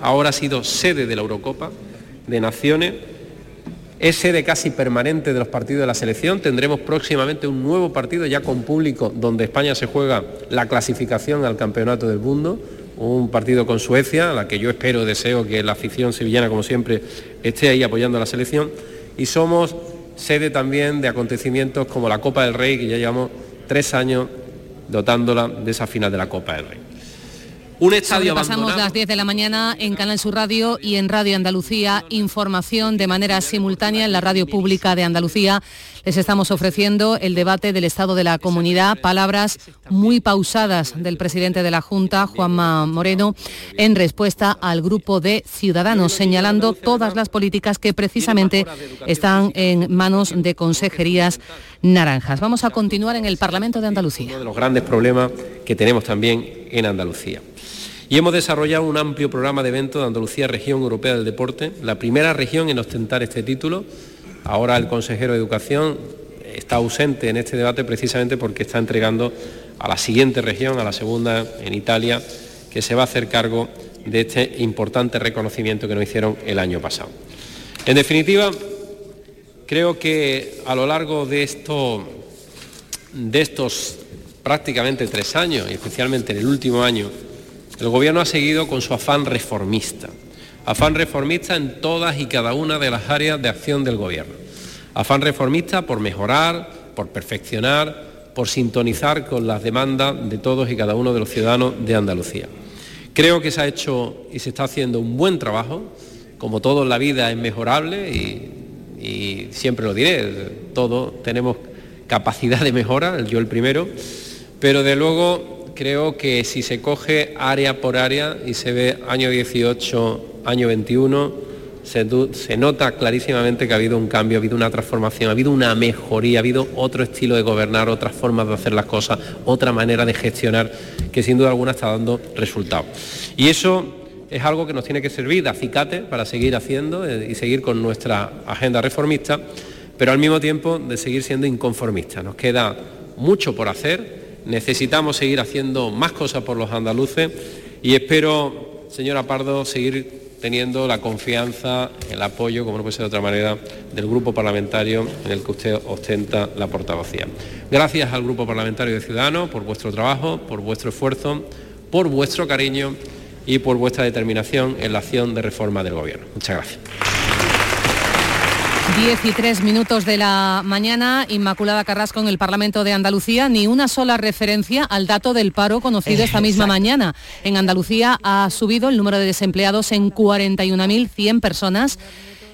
ahora ha sido sede de la Eurocopa de Naciones, es sede casi permanente de los partidos de la selección. Tendremos próximamente un nuevo partido ya con público donde España se juega la clasificación al Campeonato del Mundo, un partido con Suecia, a la que yo espero, deseo que la afición sevillana, como siempre, esté ahí apoyando a la selección. Y somos sede también de acontecimientos como la Copa del Rey, que ya llevamos tres años dotándola de esa final de la Copa del Rey. Un estadio Pasamos las 10 de la mañana en Canal Sur Radio y en Radio Andalucía. Información de manera simultánea en la radio pública de Andalucía. Les estamos ofreciendo el debate del estado de la comunidad. Palabras muy pausadas del presidente de la Junta, Juanma Moreno, en respuesta al grupo de ciudadanos, señalando todas las políticas que precisamente están en manos de consejerías naranjas. Vamos a continuar en el Parlamento de Andalucía. Uno de los grandes problemas que tenemos también en Andalucía. Y hemos desarrollado un amplio programa de eventos de Andalucía Región Europea del Deporte, la primera región en ostentar este título. Ahora el consejero de Educación está ausente en este debate precisamente porque está entregando a la siguiente región, a la segunda en Italia, que se va a hacer cargo de este importante reconocimiento que nos hicieron el año pasado. En definitiva, creo que a lo largo de, de estos prácticamente tres años, y especialmente en el último año, el Gobierno ha seguido con su afán reformista, afán reformista en todas y cada una de las áreas de acción del Gobierno, afán reformista por mejorar, por perfeccionar, por sintonizar con las demandas de todos y cada uno de los ciudadanos de Andalucía. Creo que se ha hecho y se está haciendo un buen trabajo, como todo en la vida es mejorable y, y siempre lo diré, todos tenemos capacidad de mejora, yo el primero, pero de luego creo que si se coge área por área y se ve año 18, año 21, se, nota clarísimamente que ha habido un cambio, ha habido una transformación, ha habido una mejoría, ha habido otro estilo de gobernar, otras formas de hacer las cosas, otra manera de gestionar que sin duda alguna está dando resultados. Y eso es algo que nos tiene que servir de acicate para seguir haciendo eh, y seguir con nuestra agenda reformista, pero al mismo tiempo de seguir siendo inconformistas. Nos queda mucho por hacer necesitamos seguir haciendo más cosas por los andaluces y espero, señora Pardo, seguir teniendo la confianza, el apoyo, como no puede ser de otra manera, del grupo parlamentario en el que usted ostenta la portavocía. Gracias al grupo parlamentario de Ciudadanos por vuestro trabajo, por vuestro esfuerzo, por vuestro cariño y por vuestra determinación en la acción de reforma del Gobierno. Muchas gracias. 10 y 3 minutos de la mañana, Inmaculada Carrasco en el Parlamento de Andalucía, ni una sola referencia al dato del paro conocido esta misma mañana. En Andalucía ha subido el número de desempleados en 41.100 personas.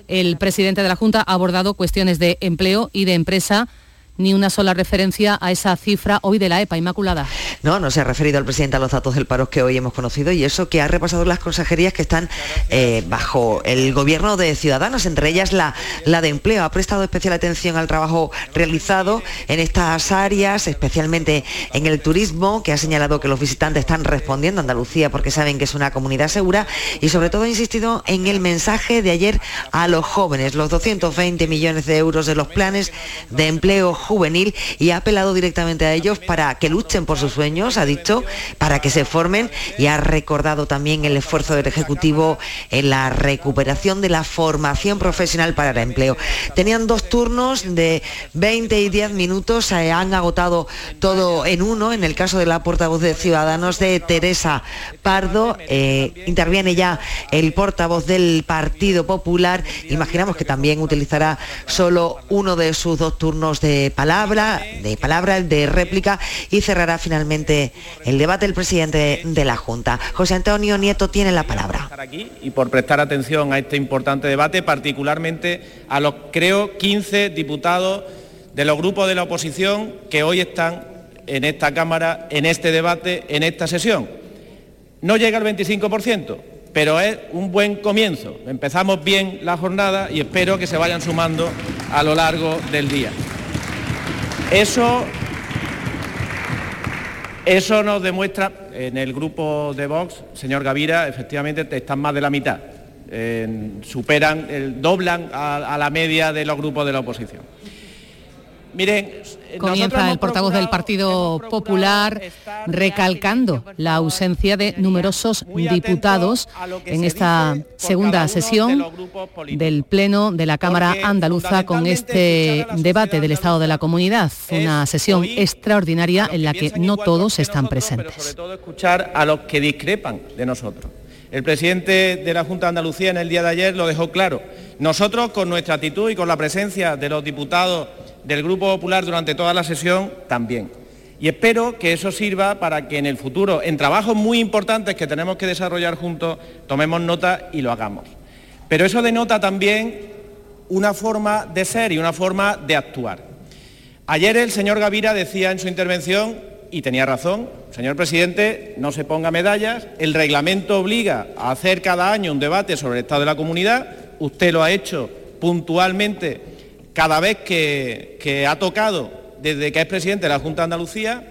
El presidente de la Junta ha abordado cuestiones de empleo y de empresa ni una sola referencia a esa cifra hoy de la EPA Inmaculada. No, no se ha referido el presidente a los datos del paro que hoy hemos conocido y eso que ha repasado las consejerías que están eh, bajo el gobierno de Ciudadanos, entre ellas la, la de empleo. Ha prestado especial atención al trabajo realizado en estas áreas, especialmente en el turismo, que ha señalado que los visitantes están respondiendo a Andalucía porque saben que es una comunidad segura y sobre todo ha insistido en el mensaje de ayer a los jóvenes, los 220 millones de euros de los planes de empleo juvenil y ha apelado directamente a ellos para que luchen por sus sueños, ha dicho, para que se formen y ha recordado también el esfuerzo del Ejecutivo en la recuperación de la formación profesional para el empleo. Tenían dos turnos de 20 y 10 minutos, se han agotado todo en uno, en el caso de la portavoz de Ciudadanos de Teresa Pardo, eh, interviene ya el portavoz del Partido Popular, imaginamos que también utilizará solo uno de sus dos turnos de palabra, de palabra, de réplica y cerrará finalmente el debate el presidente de la Junta. José Antonio Nieto tiene la palabra. y por prestar atención a este importante debate, particularmente a los, creo, 15 diputados de los grupos de la oposición que hoy están en esta Cámara, en este debate, en esta sesión. No llega al 25%, pero es un buen comienzo. Empezamos bien la jornada y espero que se vayan sumando a lo largo del día. Eso, eso nos demuestra, en el grupo de Vox, señor Gavira, efectivamente están más de la mitad. superan, doblan a, la media de los grupos de la oposición. Miren, comienza el portavoz del Partido Popular recalcando la ausencia de numerosos diputados en esta segunda sesión del Pleno de la Cámara Andaluza con este debate del Estado de la Comunidad, una sesión extraordinaria en la que no todos están presentes. sobre todo escuchar a los que discrepan de nosotros. El presidente de la Junta de Andalucía en el día de ayer lo dejó claro. Nosotros, con nuestra actitud y con la presencia de los diputados del Grupo Popular durante toda la sesión, también. Y espero que eso sirva para que en el futuro, en trabajos muy importantes que tenemos que desarrollar juntos, tomemos nota y lo hagamos. Pero eso denota también una forma de ser y una forma de actuar. Ayer el señor Gavira decía en su intervención, y tenía razón, señor presidente, no se ponga medallas, el reglamento obliga a hacer cada año un debate sobre el estado de la comunidad, usted lo ha hecho puntualmente cada vez que, ha tocado desde que es presidente de la Junta de Andalucía,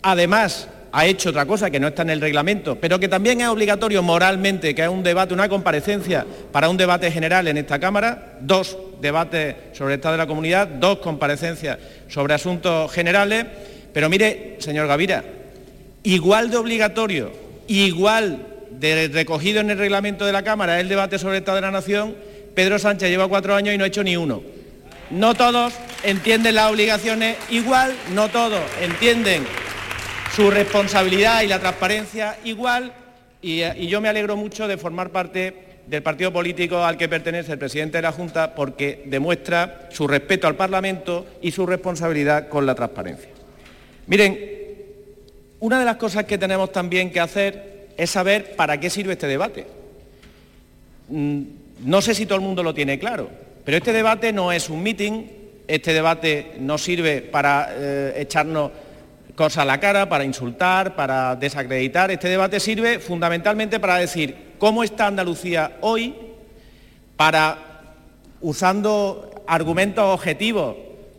además ha hecho otra cosa que no está en el reglamento, pero que también es obligatorio moralmente, que es un debate, una comparecencia para un debate general en esta Cámara, dos debates sobre el Estado de la comunidad, dos comparecencias sobre asuntos generales. Pero mire, señor Gavira, igual de obligatorio, igual de recogido en el reglamento de la Cámara el debate sobre el Estado de la Nación, Pedro Sánchez lleva cuatro años y no ha hecho ni uno. No todos entienden las obligaciones igual, no todos entienden su responsabilidad y la transparencia igual, y, yo me alegro mucho de formar parte del partido político al que pertenece el presidente de la Junta porque demuestra su respeto al Parlamento y su responsabilidad con la transparencia. Miren, una de las cosas que tenemos también que hacer es saber para qué sirve este debate. Mm, no sé si todo el mundo lo tiene claro, pero este debate no es un meeting, este debate no sirve para eh, echarnos cosas a la cara, para insultar, para desacreditar. Este debate sirve fundamentalmente para decir cómo está Andalucía hoy, para, usando argumentos objetivos,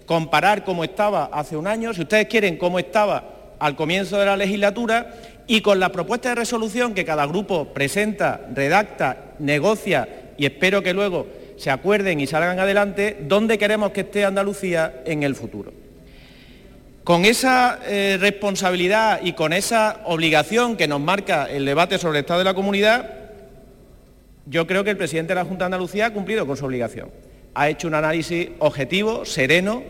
comparar cómo estaba hace un año, si ustedes quieren cómo estaba al comienzo de la legislatura, y con la propuesta de resolución que cada grupo presenta, redacta, negocia y espero que luego se acuerden y salgan adelante dónde queremos que esté Andalucía en el futuro. Con esa eh, responsabilidad y con esa obligación que nos marca el debate sobre el Estado de la Comunidad, yo creo que el presidente de la Junta de Andalucía ha cumplido con su obligación. Ha hecho un análisis objetivo, sereno,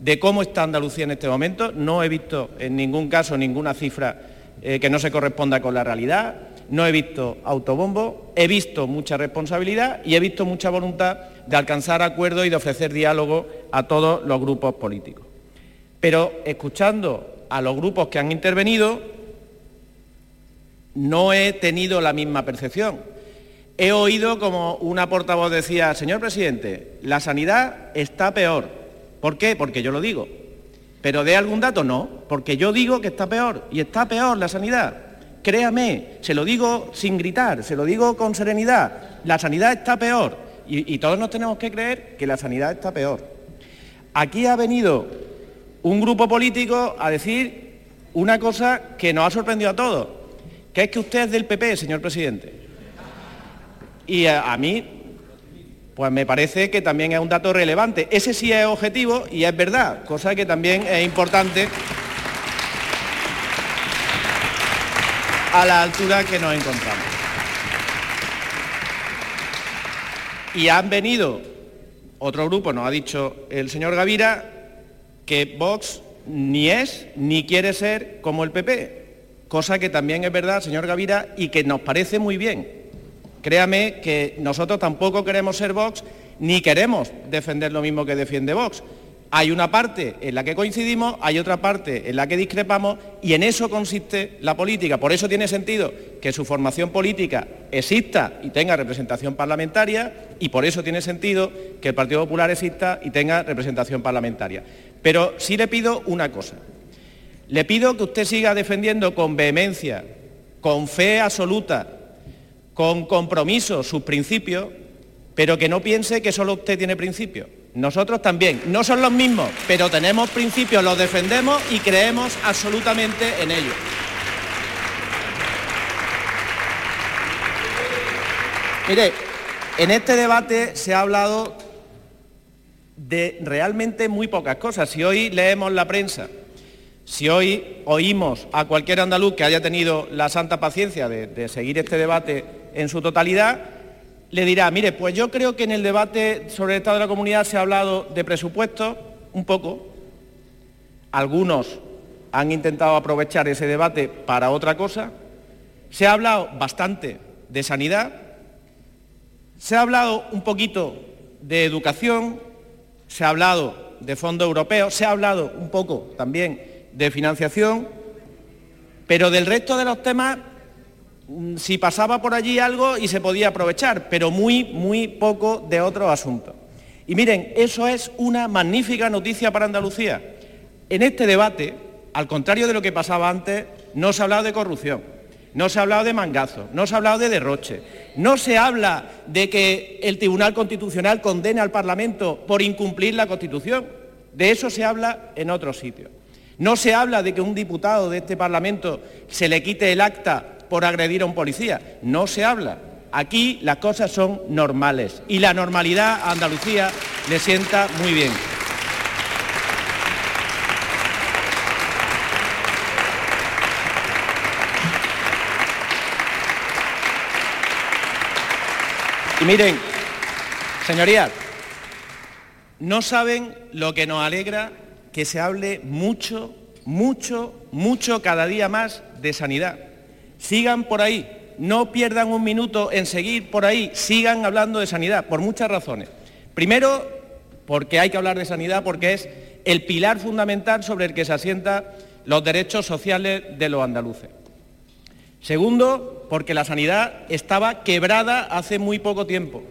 de cómo está Andalucía en este momento. No he visto en ningún caso ninguna cifra eh, que no se corresponda con la realidad no he visto autobombo, he visto mucha responsabilidad y he visto mucha voluntad de alcanzar acuerdos y de ofrecer diálogo a todos los grupos políticos. Pero escuchando a los grupos que han intervenido, no he tenido la misma percepción. He oído como una portavoz decía, señor presidente, la sanidad está peor. ¿Por qué? Porque yo lo digo. Pero de algún dato no, porque yo digo que está peor y está peor la sanidad. Créame, se lo digo sin gritar, se lo digo con serenidad, la sanidad está peor y, todos nos tenemos que creer que la sanidad está peor. Aquí ha venido un grupo político a decir una cosa que nos ha sorprendido a todos, que es que usted es del PP, señor presidente. Y a, mí, pues me parece que también es un dato relevante. Ese sí es objetivo y es verdad, cosa que también es importante a la altura que nos encontramos. Y han venido, otro grupo nos ha dicho el señor Gavira, que Vox ni es ni quiere ser como el PP, cosa que también es verdad, señor Gavira, y que nos parece muy bien. Créame que nosotros tampoco queremos ser Vox ni queremos defender lo mismo que defiende Vox. Hay una parte en la que coincidimos, hay otra parte en la que discrepamos y en eso consiste la política. Por eso tiene sentido que su formación política exista y tenga representación parlamentaria y por eso tiene sentido que el Partido Popular exista y tenga representación parlamentaria. Pero sí le pido una cosa. Le pido que usted siga defendiendo con vehemencia, con fe absoluta, con compromiso sus principios, pero que no piense que solo usted tiene principios nosotros también. No son los mismos, pero tenemos principios, los defendemos y creemos absolutamente en ellos. Mire, en este debate se ha hablado de realmente muy pocas cosas. Si hoy leemos la prensa, si hoy oímos a cualquier andaluz que haya tenido la santa paciencia de, seguir este debate en su totalidad, le dirá, mire, pues yo creo que en el debate sobre el Estado de la Comunidad se ha hablado de presupuestos un poco. Algunos han intentado aprovechar ese debate para otra cosa. Se ha hablado bastante de sanidad. Se ha hablado un poquito de educación. Se ha hablado de fondos europeos. Se ha hablado un poco también de financiación. Pero del resto de los temas si pasaba por allí algo y se podía aprovechar, pero muy, muy poco de otros asuntos. Y miren, eso es una magnífica noticia para Andalucía. En este debate, al contrario de lo que pasaba antes, no se ha hablado de corrupción, no se ha hablado de mangazo, no se ha hablado de derroche, no se habla de que el Tribunal Constitucional condene al Parlamento por incumplir la Constitución. De eso se habla en otros sitios. No se habla de que un diputado de este Parlamento se le quite el acta por agredir a un policía. No se habla. Aquí las cosas son normales y la normalidad a Andalucía le sienta muy bien. Y miren, señorías, no saben lo que nos alegra que se hable mucho, mucho, mucho cada día más de sanidad. Sigan por ahí, no pierdan un minuto en seguir por ahí, sigan hablando de sanidad, por muchas razones. Primero, porque hay que hablar de sanidad, porque es el pilar fundamental sobre el que se asientan los derechos sociales de los andaluces. Segundo, porque la sanidad estaba quebrada hace muy poco tiempo.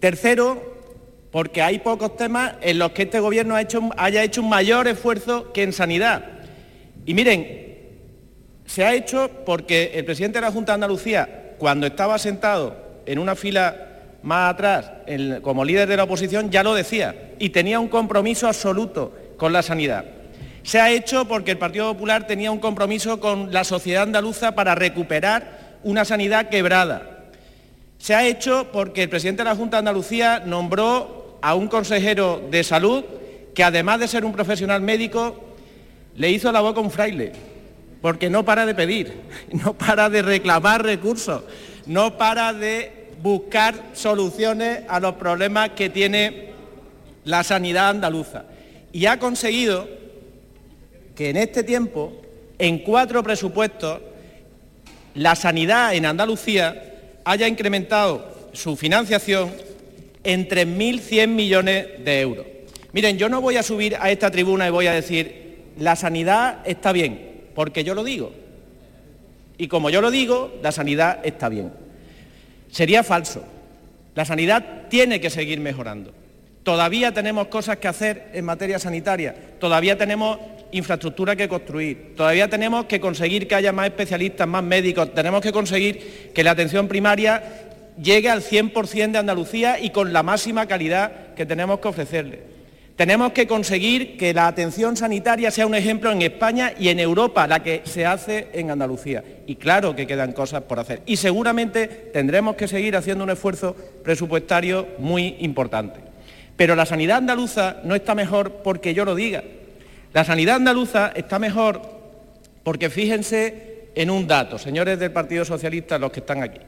Tercero, porque hay pocos temas en los que este Gobierno haya hecho un mayor esfuerzo que en sanidad. Y miren, se ha hecho porque el presidente de la Junta de Andalucía, cuando estaba sentado en una fila más atrás, como líder de la oposición, ya lo decía y tenía un compromiso absoluto con la sanidad. Se ha hecho porque el Partido Popular tenía un compromiso con la sociedad andaluza para recuperar una sanidad quebrada. Se ha hecho porque el presidente de la Junta de Andalucía nombró a un consejero de salud que además de ser un profesional médico, le hizo la boca un fraile porque no para de pedir, no para de reclamar recursos, no para de buscar soluciones a los problemas que tiene la sanidad andaluza. Y ha conseguido que en este tiempo, en cuatro presupuestos, la sanidad en Andalucía haya incrementado su financiación en 3.100 millones de euros. Miren, yo no voy a subir a esta tribuna y voy a decir, la sanidad está bien, porque yo lo digo. Y como yo lo digo, la sanidad está bien. Sería falso. La sanidad tiene que seguir mejorando. Todavía tenemos cosas que hacer en materia sanitaria, todavía tenemos infraestructura que construir, todavía tenemos que conseguir que haya más especialistas, más médicos, tenemos que conseguir que la atención primaria llegue al 100% de Andalucía y con la máxima calidad que tenemos que ofrecerle. Tenemos que conseguir que la atención sanitaria sea un ejemplo en España y en Europa, la que se hace en Andalucía. Y claro que quedan cosas por hacer. Y seguramente tendremos que seguir haciendo un esfuerzo presupuestario muy importante. Pero la sanidad andaluza no está mejor porque yo lo diga. La sanidad andaluza está mejor porque fíjense en un dato, señores del Partido Socialista, los que están aquí.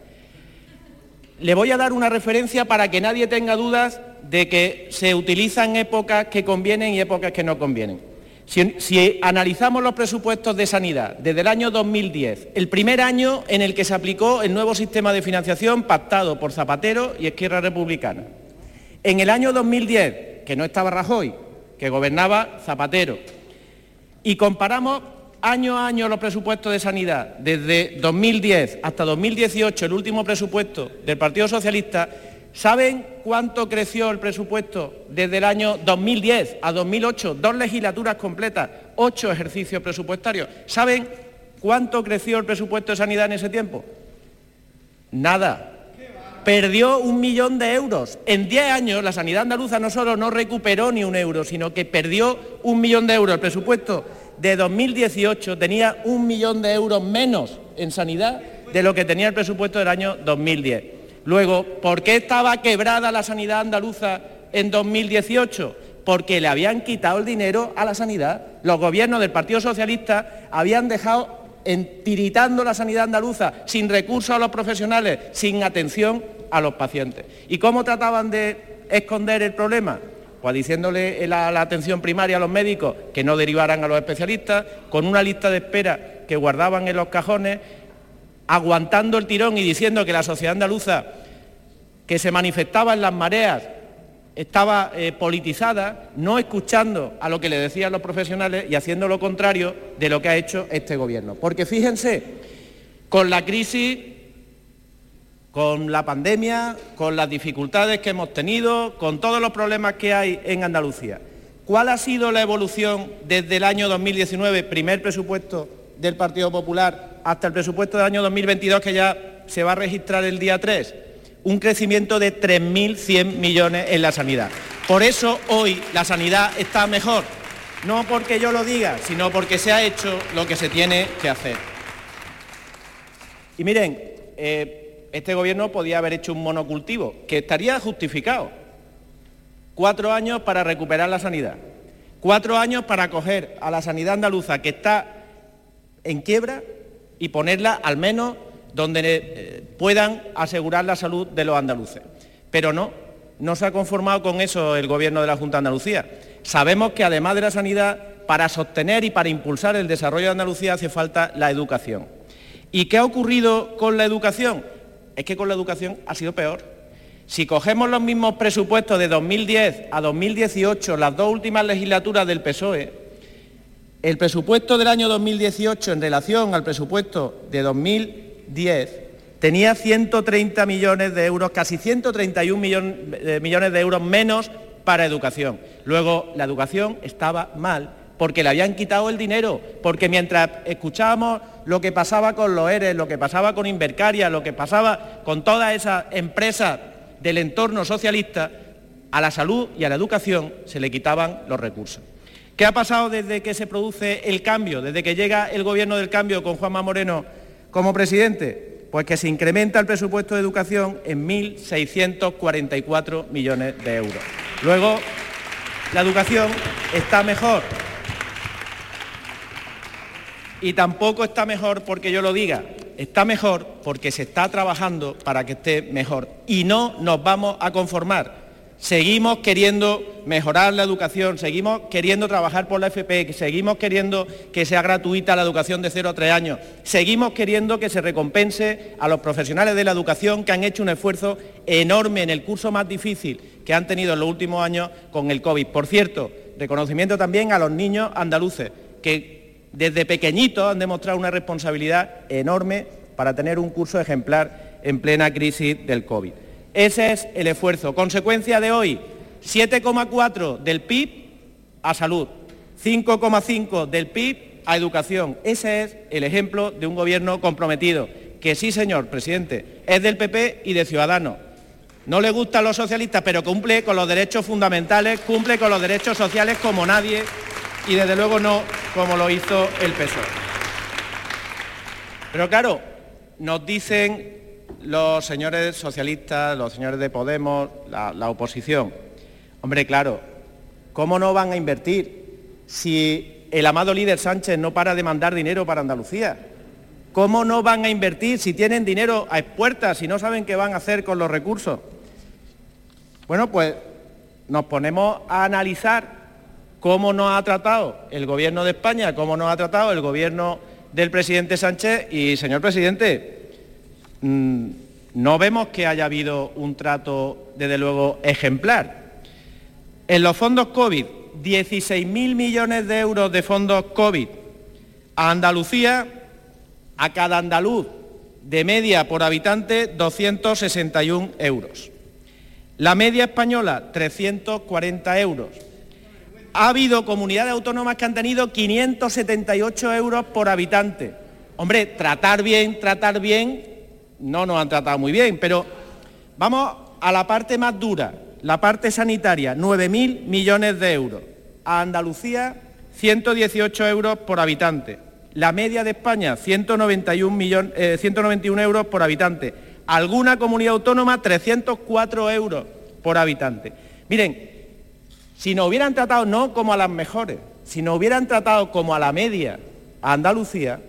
Le voy a dar una referencia para que nadie tenga dudas de que se utilizan épocas que convienen y épocas que no convienen. Si, analizamos los presupuestos de sanidad desde el año 2010, el primer año en el que se aplicó el nuevo sistema de financiación pactado por Zapatero y Izquierda Republicana. En el año 2010, que no estaba Rajoy, que gobernaba Zapatero, y comparamos año a año los presupuestos de sanidad, desde 2010 hasta 2018, el último presupuesto del Partido Socialista, ¿Saben cuánto creció el presupuesto desde el año 2010 a 2008? Dos legislaturas completas, ocho ejercicios presupuestarios. ¿Saben cuánto creció el presupuesto de sanidad en ese tiempo? Nada. Perdió un millón de euros. En diez años la sanidad andaluza no solo no recuperó ni un euro, sino que perdió un millón de euros. El presupuesto de 2018 tenía un millón de euros menos en sanidad de lo que tenía el presupuesto del año 2010. Luego, ¿por qué estaba quebrada la sanidad andaluza en 2018 porque le habían quitado el dinero a la sanidad. Los gobiernos del Partido Socialista habían dejado tiritando la sanidad andaluza, sin recursos a los profesionales, sin atención a los pacientes. ¿Y cómo trataban de esconder el problema? Pues diciéndole la, la atención primaria a los médicos que no derivaran a los especialistas, con una lista de espera que guardaban en los cajones, aguantando el tirón y diciendo que la sociedad andaluza, que se manifestaba en las mareas, estaba eh, politizada, no escuchando a lo que le decían los profesionales y haciendo lo contrario de lo que ha hecho este Gobierno. Porque fíjense, con la crisis, con la pandemia, con las dificultades que hemos tenido, con todos los problemas que hay en Andalucía, ¿cuál ha sido la evolución desde el año 2019, primer presupuesto del Partido Popular, hasta el presupuesto del año 2022 que ya se va a registrar el día 3? un crecimiento de 3.100 millones en la sanidad. Por eso hoy la sanidad está mejor, no porque yo lo diga, sino porque se ha hecho lo que se tiene que hacer. Y miren, eh, este gobierno podía haber hecho un monocultivo, que estaría justificado. Cuatro años para recuperar la sanidad. Cuatro años para acoger a la sanidad andaluza, que está en quiebra, y ponerla al menos donde eh, puedan asegurar la salud de los andaluces. Pero no, no se ha conformado con eso el Gobierno de la Junta de Andalucía. Sabemos que además de la sanidad, para sostener y para impulsar el desarrollo de Andalucía hace falta la educación. ¿Y qué ha ocurrido con la educación? Es que con la educación ha sido peor. Si cogemos los mismos presupuestos de 2010 a 2018, las dos últimas legislaturas del PSOE, el presupuesto del año 2018 en relación al presupuesto de 2000 10 tenía 130 millones de euros, casi 131 eh, millones de euros menos para educación. Luego, la educación estaba mal porque le habían quitado el dinero, porque mientras escuchábamos lo que pasaba con los ERES, lo que pasaba con Invercaria, lo que pasaba con todas esas empresas del entorno socialista, a la salud y a la educación se le quitaban los recursos. ¿Qué ha pasado desde que se produce el cambio, desde que llega el gobierno del cambio con Juanma Moreno como presidente? Pues que se incrementa el presupuesto de educación en 1.644 millones de euros. Luego, la educación está mejor. Y tampoco está mejor porque yo lo diga, está mejor porque se está trabajando para que esté mejor. Y no nos vamos a conformar. Seguimos queriendo mejorar la educación, seguimos queriendo trabajar por la FP, seguimos queriendo que sea gratuita la educación de 0 a 3 años, seguimos queriendo que se recompense a los profesionales de la educación que han hecho un esfuerzo enorme en el curso más difícil que han tenido en los últimos años con el COVID. Por cierto, reconocimiento también a los niños andaluces, que desde pequeñitos han demostrado una responsabilidad enorme para tener un curso ejemplar en plena crisis del COVID. Ese es el esfuerzo. Consecuencia de hoy, 7,4 del PIB a salud, 5,5 del PIB a educación. Ese es el ejemplo de un gobierno comprometido, que sí, señor presidente, es del PP y de Ciudadanos. No le gustan los socialistas, pero cumple con los derechos fundamentales, cumple con los derechos sociales como nadie y desde luego no como lo hizo el PSOE. Pero claro, nos dicen los señores socialistas, los señores de Podemos, la, oposición. Hombre, claro, ¿cómo no van a invertir si el amado líder Sánchez no para de mandar dinero para Andalucía? ¿Cómo no van a invertir si tienen dinero a puertas y no saben qué van a hacer con los recursos? Bueno, pues nos ponemos a analizar cómo nos ha tratado el Gobierno de España, cómo nos ha tratado el Gobierno del presidente Sánchez y, señor presidente, no vemos que haya habido un trato, desde luego, ejemplar. En los fondos COVID, 16.000 millones de euros de fondos COVID. A Andalucía, a cada andaluz, de media por habitante, 261 euros. La media española, 340 euros. Ha habido comunidades autónomas que han tenido 578 euros por habitante. Hombre, tratar bien, tratar bien, no nos han tratado muy bien, pero vamos a la parte más dura, la parte sanitaria, 9.000 millones de euros. A Andalucía, 118 euros por habitante. La media de España, 191, 191 eh, euros por habitante. Alguna comunidad autónoma, 304 euros por habitante. Miren, si nos hubieran tratado no como a las mejores, si nos hubieran tratado como a la media a Andalucía,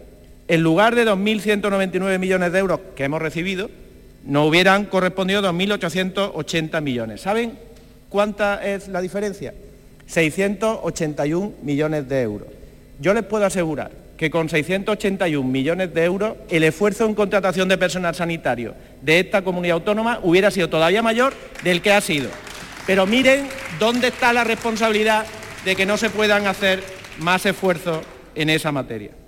en lugar de 2.199 millones de euros que hemos recibido, nos hubieran correspondido 2.880 millones. ¿Saben cuánta es la diferencia? 681 millones de euros. Yo les puedo asegurar que con 681 millones de euros el esfuerzo en contratación de personal sanitario de esta comunidad autónoma hubiera sido todavía mayor del que ha sido. Pero miren dónde está la responsabilidad de que no se puedan hacer más esfuerzos en esa materia.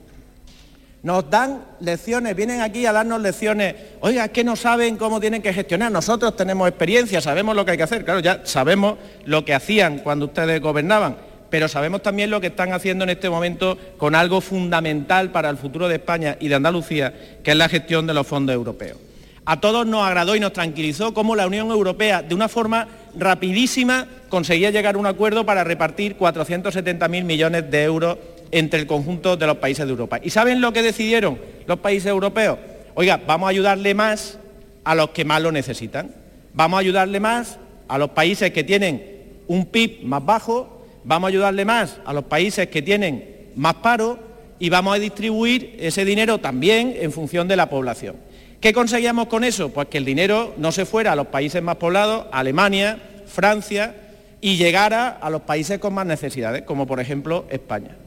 Nos dan lecciones, vienen aquí a darnos lecciones. Oiga, es que no saben cómo tienen que gestionar. Nosotros tenemos experiencia, sabemos lo que hay que hacer. Claro, ya sabemos lo que hacían cuando ustedes gobernaban, pero sabemos también lo que están haciendo en este momento con algo fundamental para el futuro de España y de Andalucía, que es la gestión de los fondos europeos. A todos nos agradó y nos tranquilizó cómo la Unión Europea, de una forma rapidísima, conseguía llegar a un acuerdo para repartir 470.000 millones de euros entre el conjunto de los países de Europa. ¿Y saben lo que decidieron los países europeos? Oiga, vamos a ayudarle más a los que más lo necesitan. Vamos a ayudarle más a los países que tienen un PIB más bajo, vamos a ayudarle más a los países que tienen más paro y vamos a distribuir ese dinero también en función de la población. ¿Qué conseguíamos con eso? Pues que el dinero no se fuera a los países más poblados, Alemania, Francia, y llegara a los países con más necesidades, como por ejemplo España.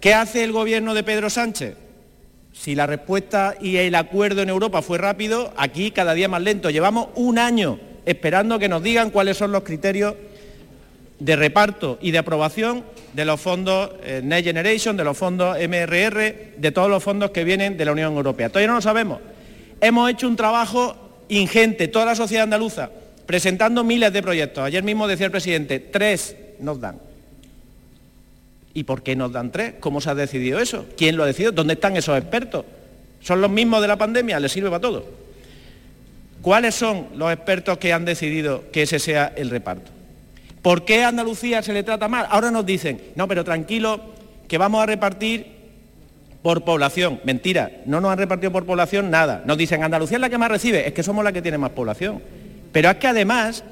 ¿Qué hace el gobierno de Pedro Sánchez? Si la respuesta y el acuerdo en Europa fue rápido, aquí cada día más lento. Llevamos un año esperando que nos digan cuáles son los criterios de reparto y de aprobación de los fondos eh, Next Generation, de los fondos MRR, de todos los fondos que vienen de la Unión Europea. Todavía no lo sabemos. Hemos hecho un trabajo ingente, toda la sociedad andaluza, presentando miles de proyectos. Ayer mismo decía el presidente, tres nos dan. ¿Y por qué nos dan tres? ¿Cómo se ha decidido eso? ¿Quién lo ha decidido? ¿Dónde están esos expertos? ¿Son los mismos de la pandemia? ¿Les sirve para todo? ¿Cuáles son los expertos que han decidido que ese sea el reparto? ¿Por qué a Andalucía se le trata mal? Ahora nos dicen, no, pero tranquilo, que vamos a repartir por población. Mentira, no nos han repartido por población nada. Nos dicen, Andalucía es la que más recibe, es que somos la que tiene más población. Pero es que además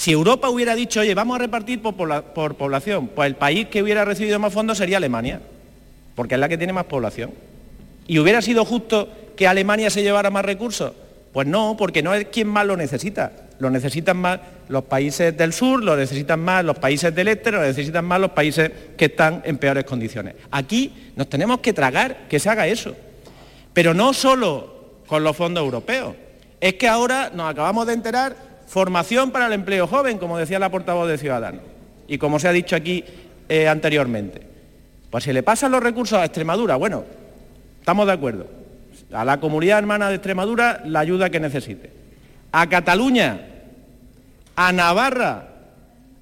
si Europa hubiera dicho, oye, vamos a repartir por, población, pues el país que hubiera recibido más fondos sería Alemania, porque es la que tiene más población. ¿Y hubiera sido justo que Alemania se llevara más recursos? Pues no, porque no es quien más lo necesita. Lo necesitan más los países del sur, lo necesitan más los países del este, lo necesitan más los países que están en peores condiciones. Aquí nos tenemos que tragar que se haga eso. Pero no solo con los fondos europeos. Es que ahora nos acabamos de enterar Formación para el empleo joven, como decía la portavoz de Ciudadanos, y como se ha dicho aquí eh, anteriormente. Pues si le pasan los recursos a Extremadura, bueno, estamos de acuerdo. A la comunidad hermana de Extremadura la ayuda que necesite. A Cataluña, a Navarra,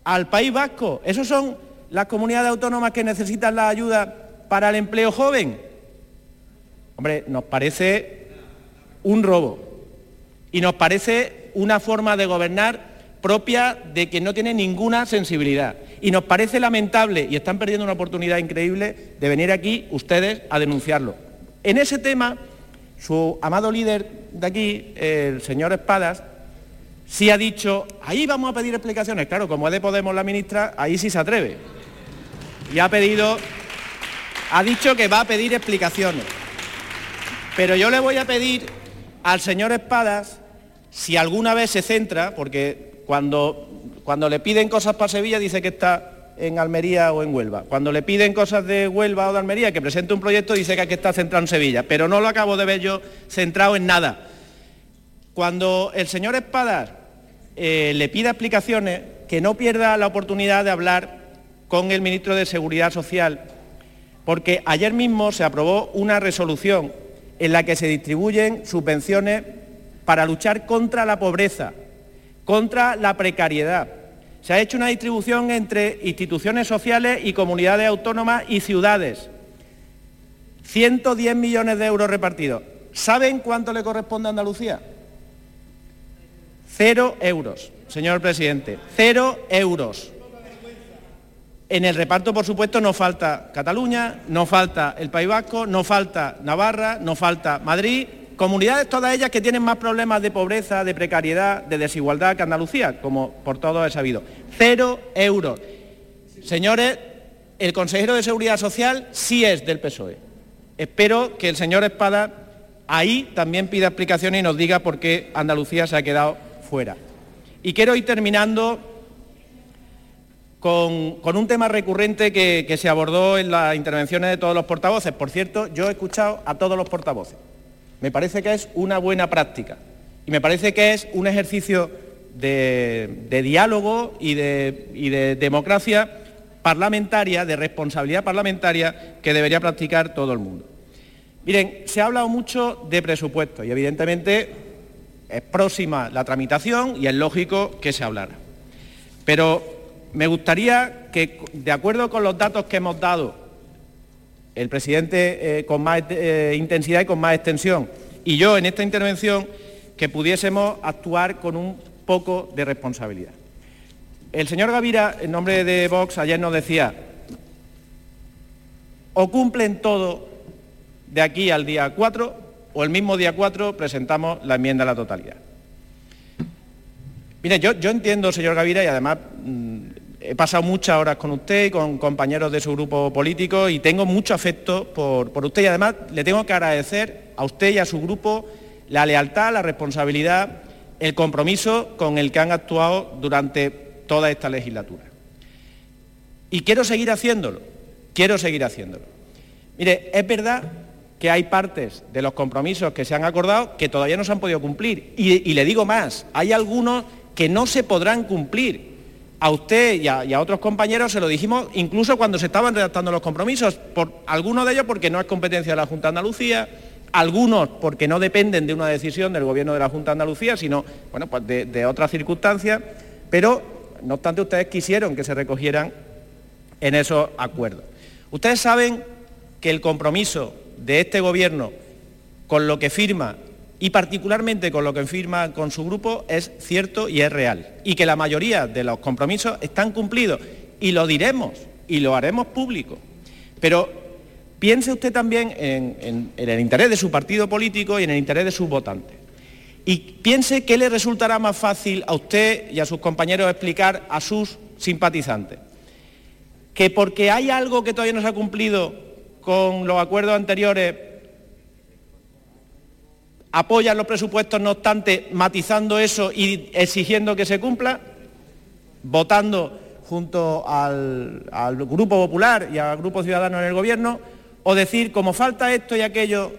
al País Vasco, ¿esos son las comunidades autónomas que necesitan la ayuda para el empleo joven? Hombre, nos parece un robo. Y nos parece una forma de gobernar propia de que no tiene ninguna sensibilidad. Y nos parece lamentable, y están perdiendo una oportunidad increíble, de venir aquí ustedes a denunciarlo. En ese tema, su amado líder de aquí, el señor Espadas, sí ha dicho, ahí vamos a pedir explicaciones. Claro, como es de Podemos la ministra, ahí sí se atreve. Y ha pedido, ha dicho que va a pedir explicaciones. Pero yo le voy a pedir al señor Espadas si alguna vez se centra, porque cuando, cuando le piden cosas para Sevilla dice que está en Almería o en Huelva. Cuando le piden cosas de Huelva o de Almería, que presente un proyecto, dice que aquí está centrado en Sevilla. Pero no lo acabo de ver yo centrado en nada. Cuando el señor Espadas eh, le pida explicaciones, que no pierda la oportunidad de hablar con el ministro de Seguridad Social, porque ayer mismo se aprobó una resolución en la que se distribuyen subvenciones para luchar contra la pobreza, contra la precariedad. Se ha hecho una distribución entre instituciones sociales y comunidades autónomas y ciudades. 110 millones de euros repartidos. ¿Saben cuánto le corresponde a Andalucía? Cero euros, señor presidente. Cero euros. En el reparto, por supuesto, no falta Cataluña, no falta el País Vasco, no falta Navarra, no falta Madrid, Comunidades todas ellas que tienen más problemas de pobreza, de precariedad, de desigualdad que Andalucía, como por todos he sabido. Cero euros. Señores, el consejero de Seguridad Social sí es del PSOE. Espero que el señor Espada ahí también pida explicaciones y nos diga por qué Andalucía se ha quedado fuera. Y quiero ir terminando con, un tema recurrente que, se abordó en las intervenciones de todos los portavoces. Por cierto, yo he escuchado a todos los portavoces. Me parece que es una buena práctica y me parece que es un ejercicio de, diálogo y de democracia parlamentaria, de responsabilidad parlamentaria que debería practicar todo el mundo. Miren, se ha hablado mucho de presupuesto y evidentemente es próxima la tramitación y es lógico que se hablara. Pero me gustaría que, de acuerdo con los datos que hemos dado, el presidente eh, con más eh, intensidad y con más extensión, y yo en esta intervención, que pudiésemos actuar con un poco de responsabilidad. El señor Gavira, en nombre de Vox, ayer nos decía, o cumplen todo de aquí al día 4, o el mismo día 4 presentamos la enmienda a la totalidad. Mire, yo, yo entiendo, señor Gavira, y además mm, he pasado muchas horas con usted y con compañeros de su grupo político y tengo mucho afecto por, por usted y además le tengo que agradecer a usted y a su grupo la lealtad, la responsabilidad, el compromiso con el que han actuado durante toda esta legislatura. Y quiero seguir haciéndolo, quiero seguir haciéndolo. Mire, es verdad que hay partes de los compromisos que se han acordado que todavía no se han podido cumplir. Y, le digo más, hay algunos que no se podrán cumplir. A usted y a, otros compañeros se lo dijimos incluso cuando se estaban redactando los compromisos, por algunos de ellos porque no es competencia de la Junta de Andalucía, algunos porque no dependen de una decisión del Gobierno de la Junta de Andalucía, sino bueno, pues de, de otras circunstancias, pero no obstante, ustedes quisieron que se recogieran en esos acuerdos. Ustedes saben que el compromiso de este Gobierno con lo que firma y particularmente con lo que firma con su grupo es cierto y es real. Y que la mayoría de los compromisos están cumplidos y lo diremos y lo haremos público. Pero piense usted también en, el interés de su partido político y en el interés de sus votantes. Y piense qué le resultará más fácil a usted y a sus compañeros explicar a sus simpatizantes. Que porque hay algo que todavía no se ha cumplido con los acuerdos anteriores, apoyan los presupuestos, no obstante, matizando eso y exigiendo que se cumpla, votando junto al, al Grupo Popular y al Grupo Ciudadano en el Gobierno, o decir, como falta esto y aquello,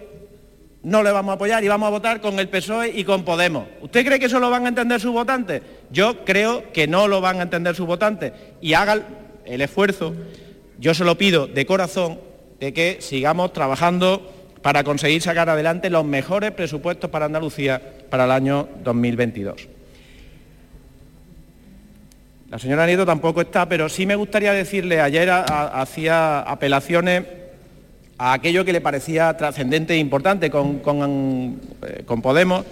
no le vamos a apoyar y vamos a votar con el PSOE y con Podemos. ¿Usted cree que eso lo van a entender sus votantes? Yo creo que no lo van a entender sus votantes y hagan el esfuerzo, yo se lo pido de corazón, de que sigamos trabajando para conseguir sacar adelante los mejores presupuestos para Andalucía para el año 2022. La señora Nieto tampoco está, pero sí me gustaría decirle, ayer hacía apelaciones a aquello que le parecía trascendente e importante eh, con, Podemos.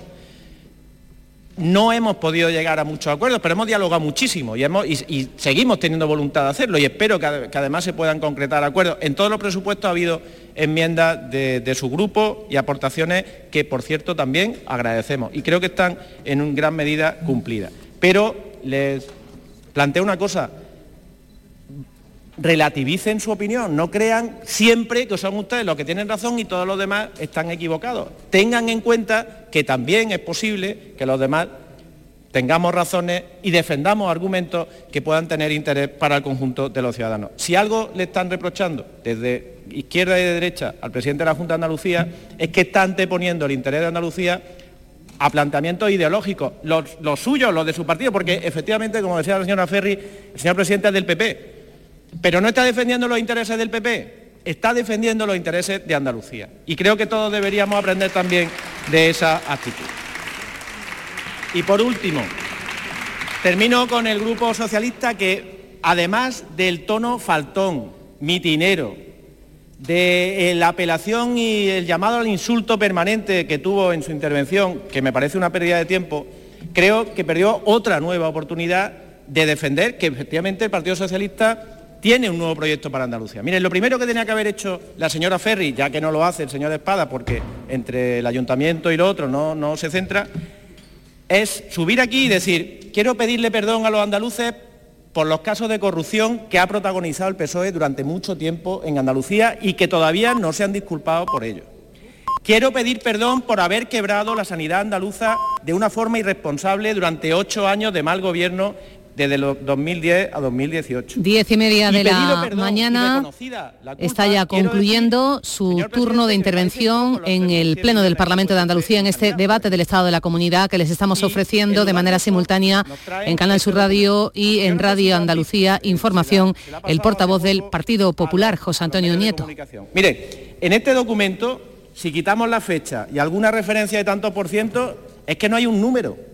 No hemos podido llegar a muchos acuerdos, pero hemos dialogado muchísimo y, seguimos teniendo voluntad de hacerlo y espero que, además se puedan concretar acuerdos. En todos los presupuestos ha habido enmiendas de, de, su grupo y aportaciones que, por cierto, también agradecemos y creo que están en gran medida cumplidas. Pero les planteo una cosa, relativicen su opinión, no crean siempre que son ustedes los que tienen razón y todos los demás están equivocados. Tengan en cuenta que también es posible que los demás tengamos razones y defendamos argumentos que puedan tener interés para el conjunto de los ciudadanos. Si algo le están reprochando desde izquierda y de derecha al presidente de la Junta de Andalucía es que está anteponiendo el interés de Andalucía a planteamientos ideológicos, los, los suyos, los de su partido, porque efectivamente, como decía la señora Ferri, el señor presidente es del PP, pero no está defendiendo los intereses del PP, está defendiendo los intereses de Andalucía. Y creo que todos deberíamos aprender también de esa actitud. Y por último, termino con el Grupo Socialista que, además del tono faltón, mitinero, de la apelación y el llamado al insulto permanente que tuvo en su intervención, que me parece una pérdida de tiempo, creo que perdió otra nueva oportunidad de defender que efectivamente el Partido Socialista tiene un nuevo proyecto para Andalucía. Miren, lo primero que tenía que haber hecho la señora Ferri, ya que no lo hace el señor Espada, porque entre el ayuntamiento y lo otro no, no se centra, es subir aquí y decir, quiero pedirle perdón a los andaluces por los casos de corrupción que ha protagonizado el PSOE durante mucho tiempo en Andalucía y que todavía no se han disculpado por ello. Quiero pedir perdón por haber quebrado la sanidad andaluza de una forma irresponsable durante ocho años de mal gobierno desde los 2010 a 2018. Diez y media de la mañana está ya concluyendo su turno de intervención en el Pleno del Parlamento de Andalucía en este debate del Estado de la Comunidad que les estamos ofreciendo de manera simultánea en Canal Sur Radio y en Radio Andalucía Información el portavoz del Partido Popular, José Antonio Nieto. Mire, en este documento, si quitamos la fecha y alguna referencia de tanto por ciento, es que no hay un número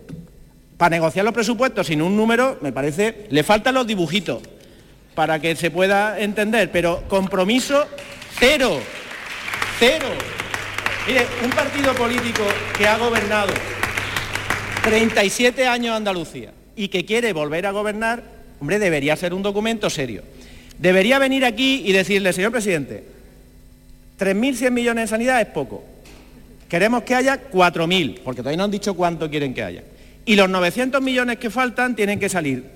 para negociar los presupuestos sin un número, me parece, le faltan los dibujitos para que se pueda entender, pero compromiso cero, cero. Mire, un partido político que ha gobernado 37 años Andalucía y que quiere volver a gobernar, hombre, debería ser un documento serio. Debería venir aquí y decirle, señor presidente, 3.100 millones en sanidad es poco. Queremos que haya 4.000, porque todavía no han dicho cuánto quieren que haya. Y los 900 millones que faltan tienen que salir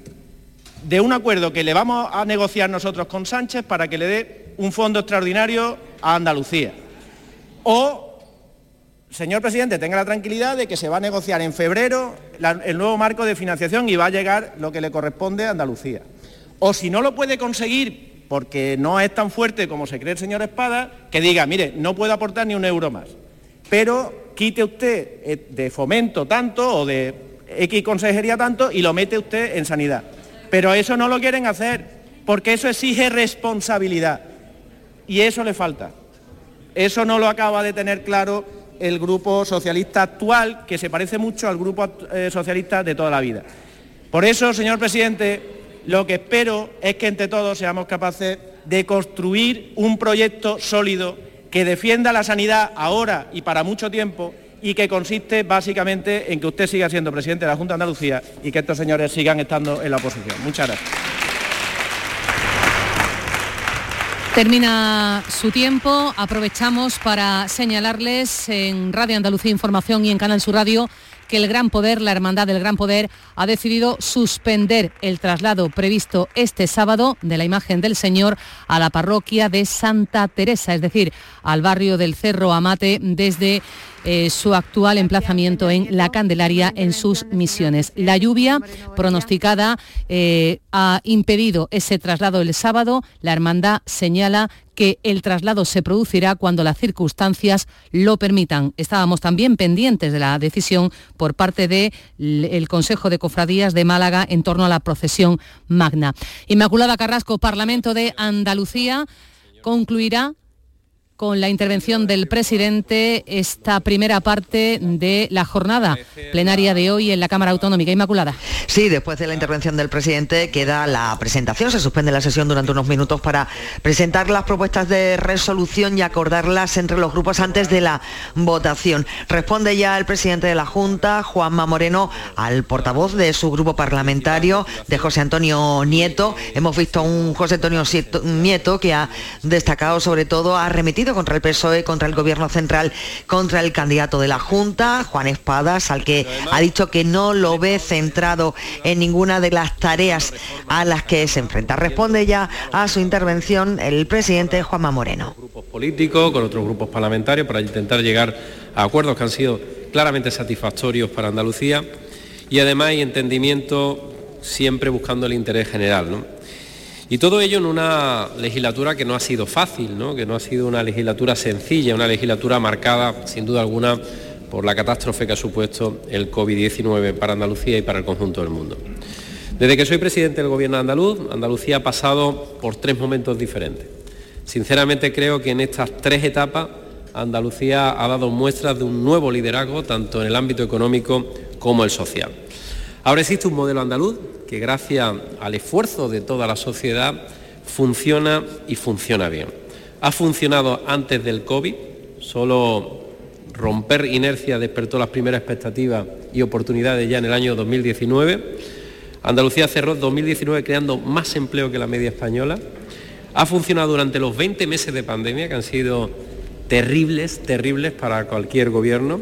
de un acuerdo que le vamos a negociar nosotros con Sánchez para que le dé un fondo extraordinario a Andalucía. O, señor presidente, tenga la tranquilidad de que se va a negociar en febrero el nuevo marco de financiación y va a llegar lo que le corresponde a Andalucía. O si no lo puede conseguir porque no es tan fuerte como se cree el señor Espada, que diga, mire, no puedo aportar ni un euro más. Pero quite usted eh, de fomento tanto o de X consejería tanto y lo mete usted en sanidad. Pero eso no lo quieren hacer, porque eso exige responsabilidad. Y eso le falta. Eso no lo acaba de tener claro el grupo socialista actual, que se parece mucho al grupo eh, socialista de toda la vida. Por eso, señor presidente, lo que espero es que entre todos seamos capaces de construir un proyecto sólido que defienda la sanidad ahora y para mucho tiempo y que consiste básicamente en que usted siga siendo presidente de la Junta de Andalucía y que estos señores sigan estando en la oposición. Muchas gracias. Termina su tiempo. Aprovechamos para señalarles en Radio Andalucía Información y en Canal Sur Radio que el Gran Poder, la Hermandad del Gran Poder, ha decidido suspender el traslado previsto este sábado de la imagen del Señor a la parroquia de Santa Teresa, es decir, al barrio del Cerro Amate desde eh, su actual emplazamiento en la Candelaria en sus misiones. La lluvia pronosticada eh, ha impedido ese traslado el sábado. La hermandad señala que el traslado se producirá cuando las circunstancias lo permitan. Estábamos también pendientes de la decisión por parte del Consejo de Cofradías de Málaga en torno a la procesión magna. Inmaculada Carrasco, Parlamento de Andalucía, concluirá con la intervención del presidente esta primera parte de la jornada plenaria de hoy en la Cámara Autonómica Inmaculada. Sí, después de la intervención del presidente queda la presentación. Se suspende la sesión durante unos minutos para presentar las propuestas de resolución y acordarlas entre los grupos antes de la votación. Responde ya el presidente de la Junta, Juanma Moreno, al portavoz de su grupo parlamentario, de José Antonio Nieto. Hemos visto un José Antonio Nieto que ha destacado sobre todo, ha remitido contra el PSOE, contra el Gobierno Central, contra el candidato de la Junta, Juan Espadas, al que ha dicho que no lo ve centrado en ninguna de las tareas a las que se enfrenta. Responde ya a su intervención el presidente Juanma Moreno. Grupos políticos, con otros grupos parlamentarios, para intentar llegar a acuerdos que han sido claramente satisfactorios para Andalucía y además hay entendimiento siempre buscando el interés general. ¿no? Y todo ello en una legislatura que no ha sido fácil, que no ha sido una legislatura sencilla, una legislatura marcada, sin duda alguna, por la catástrofe que ha supuesto el COVID-19 para Andalucía y para el conjunto del mundo. Desde que soy presidente del Gobierno de andaluz, Andalucía ha pasado por tres momentos diferentes. Sinceramente creo que en estas tres etapas Andalucía ha dado muestras de un nuevo liderazgo, tanto en el ámbito económico como el social. Ahora existe un modelo andaluz que gracias al esfuerzo de toda la sociedad funciona y funciona bien. Ha funcionado antes del COVID, solo romper inercia despertó las primeras expectativas y oportunidades ya en el año 2019. Andalucía cerró 2019 creando más empleo que la media española Ha funcionado durante los 20 meses de pandemia, que han sido terribles, terribles para cualquier gobierno,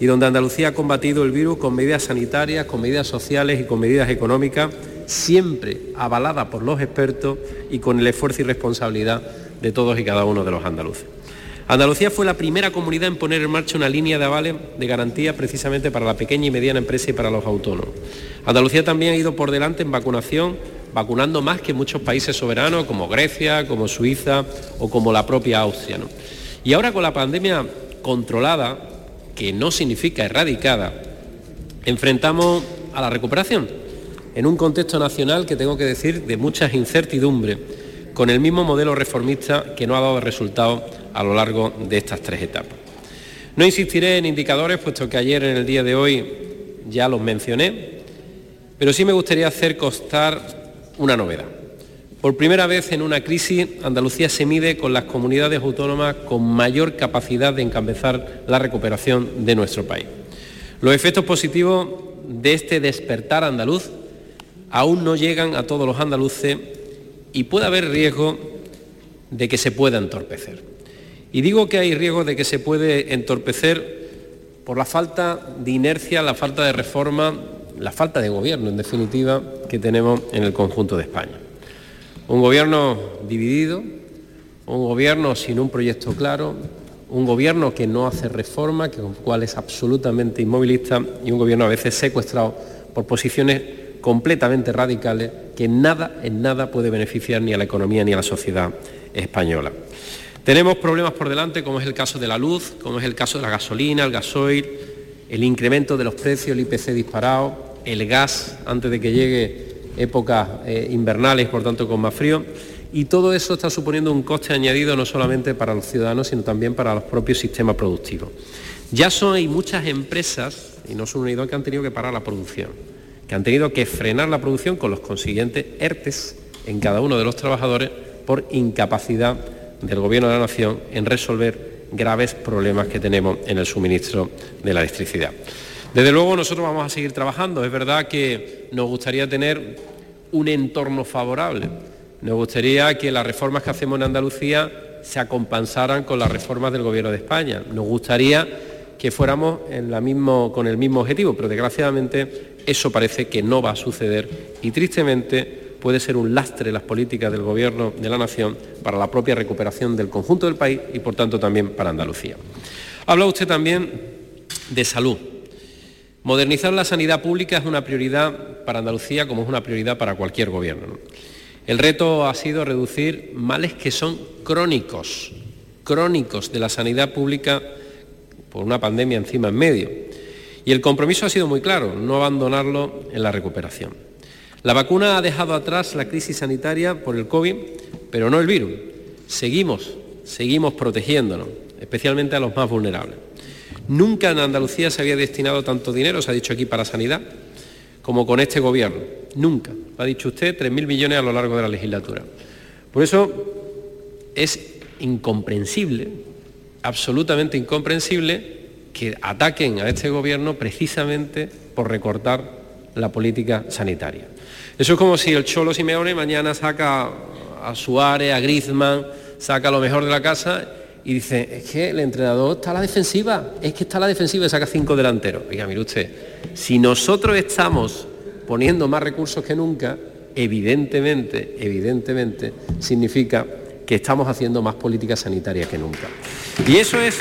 y donde Andalucía ha combatido el virus con medidas sanitarias, con medidas sociales y con medidas económicas, siempre avalada por los expertos y con el esfuerzo y responsabilidad de todos y cada uno de los andaluces. Andalucía fue la primera comunidad en poner en marcha una línea de avales de garantía precisamente para la pequeña y mediana empresa y para los autónomos. Andalucía también ha ido por delante en vacunación, vacunando más que muchos países soberanos como Grecia, como Suiza o como la propia Austria. Y ahora con la pandemia controlada, que no significa erradicada, enfrentamos a la recuperación en un contexto nacional que tengo que decir de muchas incertidumbres, con el mismo modelo reformista que no ha dado resultados a lo largo de estas tres etapas. No insistiré en indicadores, puesto que ayer en el día de hoy ya los mencioné, pero sí me gustaría hacer constar una novedad. Por primera vez en una crisis, Andalucía se mide con las comunidades autónomas con mayor capacidad de encabezar la recuperación de nuestro país. Los efectos positivos de este despertar andaluz aún no llegan a todos los andaluces y puede haber riesgo de que se pueda entorpecer. Y digo que hay riesgo de que se puede entorpecer por la falta de inercia, la falta de reforma, la falta de gobierno, en definitiva, que tenemos en el conjunto de España. Un gobierno dividido, un gobierno sin un proyecto claro, un gobierno que no hace reforma, que con cual es absolutamente inmovilista y un gobierno a veces secuestrado por posiciones completamente radicales que nada, en nada puede beneficiar ni a la economía ni a la sociedad española. Tenemos problemas por delante, como es el caso de la luz, como es el caso de la gasolina, el gasoil, el incremento de los precios, el IPC disparado, el gas antes de que llegue épocas eh, invernales, por tanto con más frío. Y todo eso está suponiendo un coste añadido no solamente para los ciudadanos, sino también para los propios sistemas productivos. Ya son hay muchas empresas, y no son unidos, que han tenido que parar la producción, que han tenido que frenar la producción con los consiguientes ERTES en cada uno de los trabajadores por incapacidad del Gobierno de la Nación en resolver graves problemas que tenemos en el suministro de la electricidad. Desde luego nosotros vamos a seguir trabajando. Es verdad que nos gustaría tener un entorno favorable. Nos gustaría que las reformas que hacemos en Andalucía se acompansaran con las reformas del Gobierno de España. Nos gustaría que fuéramos con el mismo objetivo, pero desgraciadamente eso parece que no va a suceder y tristemente puede ser un lastre las políticas del Gobierno de la Nación para la propia recuperación del conjunto del país y, por tanto, también para Andalucía. Habla usted también de salud. Modernizar la sanidad pública es una prioridad para Andalucía como es una prioridad para cualquier gobierno. El reto ha sido reducir males que son crónicos, crónicos de la sanidad pública por una pandemia encima en medio. Y el compromiso ha sido muy claro, no abandonarlo en la recuperación. La vacuna ha dejado atrás la crisis sanitaria por el COVID, pero no el virus. Seguimos, seguimos protegiéndonos, especialmente a los más vulnerables. Nunca en Andalucía se había destinado tanto dinero, se ha dicho aquí, para sanidad, como con este gobierno. Nunca. Lo ha dicho usted, 3.000 millones a lo largo de la legislatura. Por eso es incomprensible, absolutamente incomprensible, que ataquen a este gobierno precisamente por recortar la política sanitaria. Eso es como si el Cholo Simeone mañana saca a Suárez, a Griezmann, saca lo mejor de la casa y dice, es que el entrenador está a la defensiva, es que está a la defensiva y saca cinco delanteros. Oiga, mire usted, si nosotros estamos poniendo más recursos que nunca, evidentemente, evidentemente, significa que estamos haciendo más políticas sanitarias que nunca. Y eso es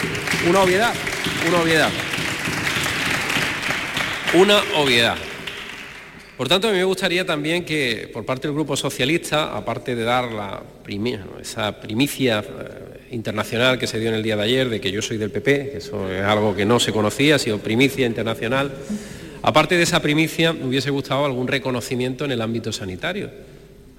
una obviedad, una obviedad. Una obviedad. Por tanto, a mí me gustaría también que por parte del Grupo Socialista, aparte de dar la esa primicia eh, internacional que se dio en el día de ayer, de que yo soy del PP, que eso es algo que no se conocía, ha sido primicia internacional, aparte de esa primicia, me hubiese gustado algún reconocimiento en el ámbito sanitario.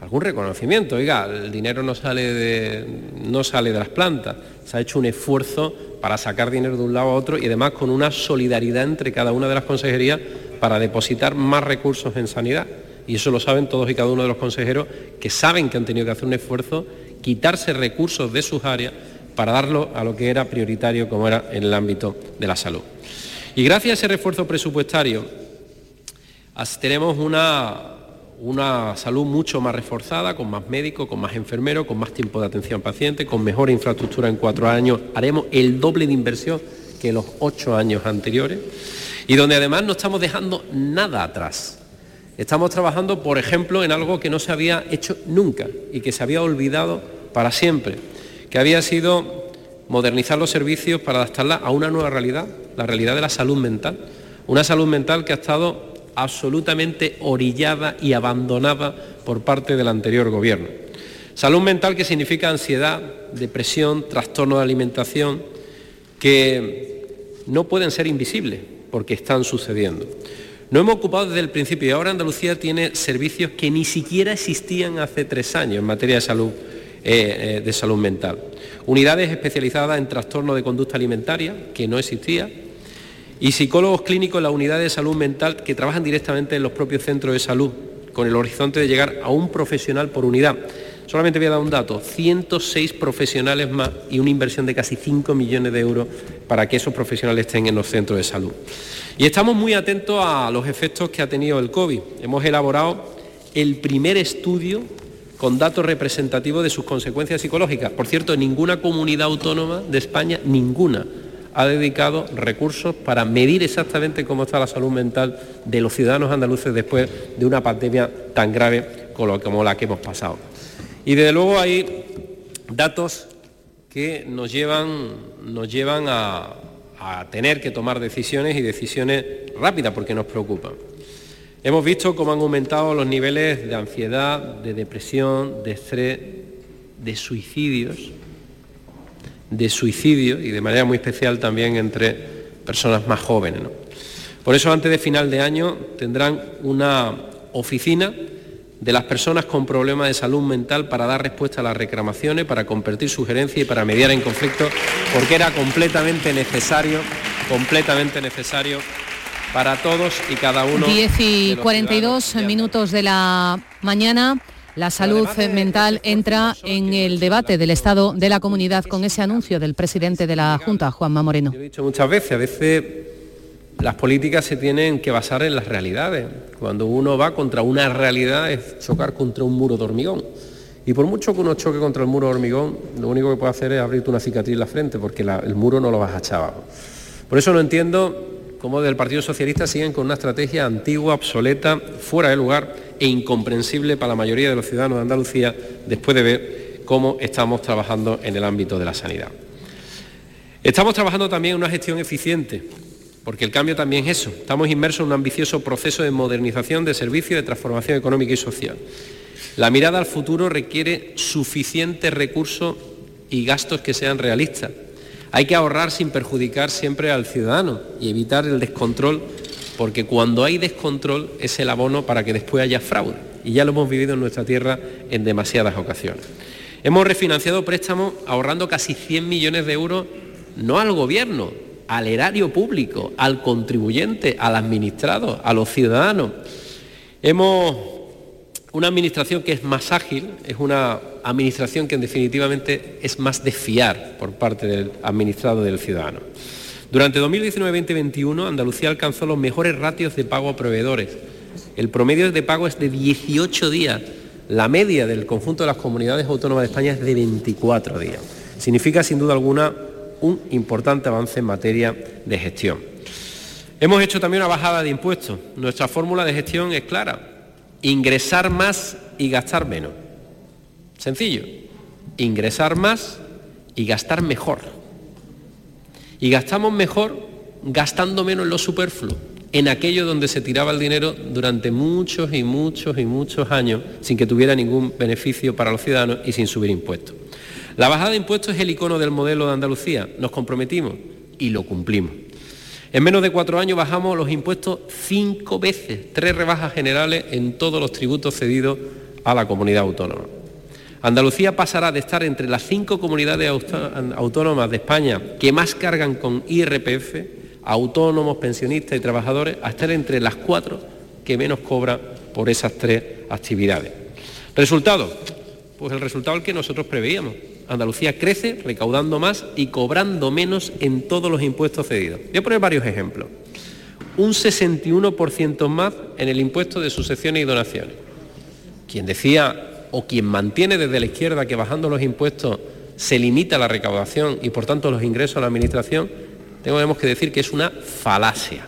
Algún reconocimiento, oiga, el dinero no sale de, no sale de las plantas, se ha hecho un esfuerzo para sacar dinero de un lado a otro y además con una solidaridad entre cada una de las consejerías para depositar más recursos en sanidad. Y eso lo saben todos y cada uno de los consejeros que saben que han tenido que hacer un esfuerzo, quitarse recursos de sus áreas para darlo a lo que era prioritario como era en el ámbito de la salud. Y gracias a ese refuerzo presupuestario tenemos una, una salud mucho más reforzada, con más médicos, con más enfermeros, con más tiempo de atención al paciente, con mejor infraestructura en cuatro años. Haremos el doble de inversión que los ocho años anteriores y donde además no estamos dejando nada atrás. Estamos trabajando, por ejemplo, en algo que no se había hecho nunca y que se había olvidado para siempre, que había sido modernizar los servicios para adaptarla a una nueva realidad, la realidad de la salud mental. Una salud mental que ha estado absolutamente orillada y abandonada por parte del anterior gobierno. Salud mental que significa ansiedad, depresión, trastorno de alimentación, que no pueden ser invisibles porque están sucediendo. No hemos ocupado desde el principio y ahora Andalucía tiene servicios que ni siquiera existían hace tres años en materia de salud, eh, eh, de salud mental. Unidades especializadas en trastorno de conducta alimentaria, que no existía, y psicólogos clínicos en la unidad de salud mental que trabajan directamente en los propios centros de salud, con el horizonte de llegar a un profesional por unidad. Solamente voy a dar un dato, 106 profesionales más y una inversión de casi 5 millones de euros para que esos profesionales estén en los centros de salud. Y estamos muy atentos a los efectos que ha tenido el COVID. Hemos elaborado el primer estudio con datos representativos de sus consecuencias psicológicas. Por cierto, ninguna comunidad autónoma de España, ninguna, ha dedicado recursos para medir exactamente cómo está la salud mental de los ciudadanos andaluces después de una pandemia tan grave como la que hemos pasado. Y desde luego hay datos que nos llevan, nos llevan a, a tener que tomar decisiones y decisiones rápidas porque nos preocupan. Hemos visto cómo han aumentado los niveles de ansiedad, de depresión, de estrés, de suicidios de suicidio y de manera muy especial también entre personas más jóvenes. Por eso antes de final de año tendrán una oficina de las personas con problemas de salud mental para dar respuesta a las reclamaciones, para compartir sugerencias y para mediar en conflicto, porque era completamente necesario, completamente necesario para todos y cada uno. 10 y 42 minutos de la mañana. La salud mental entra en el debate del Estado de la comunidad con ese anuncio del presidente de la Junta, Juanma Moreno. he dicho muchas veces, a veces las políticas se tienen que basar en las realidades. Cuando uno va contra una realidad es chocar contra un muro de hormigón. Y por mucho que uno choque contra el muro de hormigón, lo único que puede hacer es abrirte una cicatriz en la frente, porque el muro no lo vas a echar. Por eso no entiendo cómo del Partido Socialista siguen con una estrategia antigua, obsoleta, fuera de lugar e incomprensible para la mayoría de los ciudadanos de Andalucía después de ver cómo estamos trabajando en el ámbito de la sanidad. Estamos trabajando también en una gestión eficiente, porque el cambio también es eso. Estamos inmersos en un ambicioso proceso de modernización de servicios de transformación económica y social. La mirada al futuro requiere suficientes recursos y gastos que sean realistas. Hay que ahorrar sin perjudicar siempre al ciudadano y evitar el descontrol porque cuando hay descontrol es el abono para que después haya fraude. Y ya lo hemos vivido en nuestra tierra en demasiadas ocasiones. Hemos refinanciado préstamos ahorrando casi 100 millones de euros, no al gobierno, al erario público, al contribuyente, al administrado, a los ciudadanos. Hemos una administración que es más ágil, es una administración que definitivamente es más de fiar por parte del administrado del ciudadano. Durante 2019-2021, Andalucía alcanzó los mejores ratios de pago a proveedores. El promedio de pago es de 18 días. La media del conjunto de las comunidades autónomas de España es de 24 días. Significa, sin duda alguna, un importante avance en materia de gestión. Hemos hecho también una bajada de impuestos. Nuestra fórmula de gestión es clara. Ingresar más y gastar menos. Sencillo. Ingresar más y gastar mejor. Y gastamos mejor gastando menos en lo superfluo, en aquello donde se tiraba el dinero durante muchos y muchos y muchos años sin que tuviera ningún beneficio para los ciudadanos y sin subir impuestos. La bajada de impuestos es el icono del modelo de Andalucía. Nos comprometimos y lo cumplimos. En menos de cuatro años bajamos los impuestos cinco veces, tres rebajas generales en todos los tributos cedidos a la comunidad autónoma. Andalucía pasará de estar entre las cinco comunidades autónomas de España que más cargan con IRPF, autónomos, pensionistas y trabajadores, a estar entre las cuatro que menos cobran por esas tres actividades. ¿Resultado? Pues el resultado el que nosotros preveíamos. Andalucía crece recaudando más y cobrando menos en todos los impuestos cedidos. Voy a poner varios ejemplos. Un 61% más en el impuesto de sucesiones y donaciones quien decía o quien mantiene desde la izquierda que bajando los impuestos se limita la recaudación y por tanto los ingresos a la Administración, tenemos que decir que es una falacia.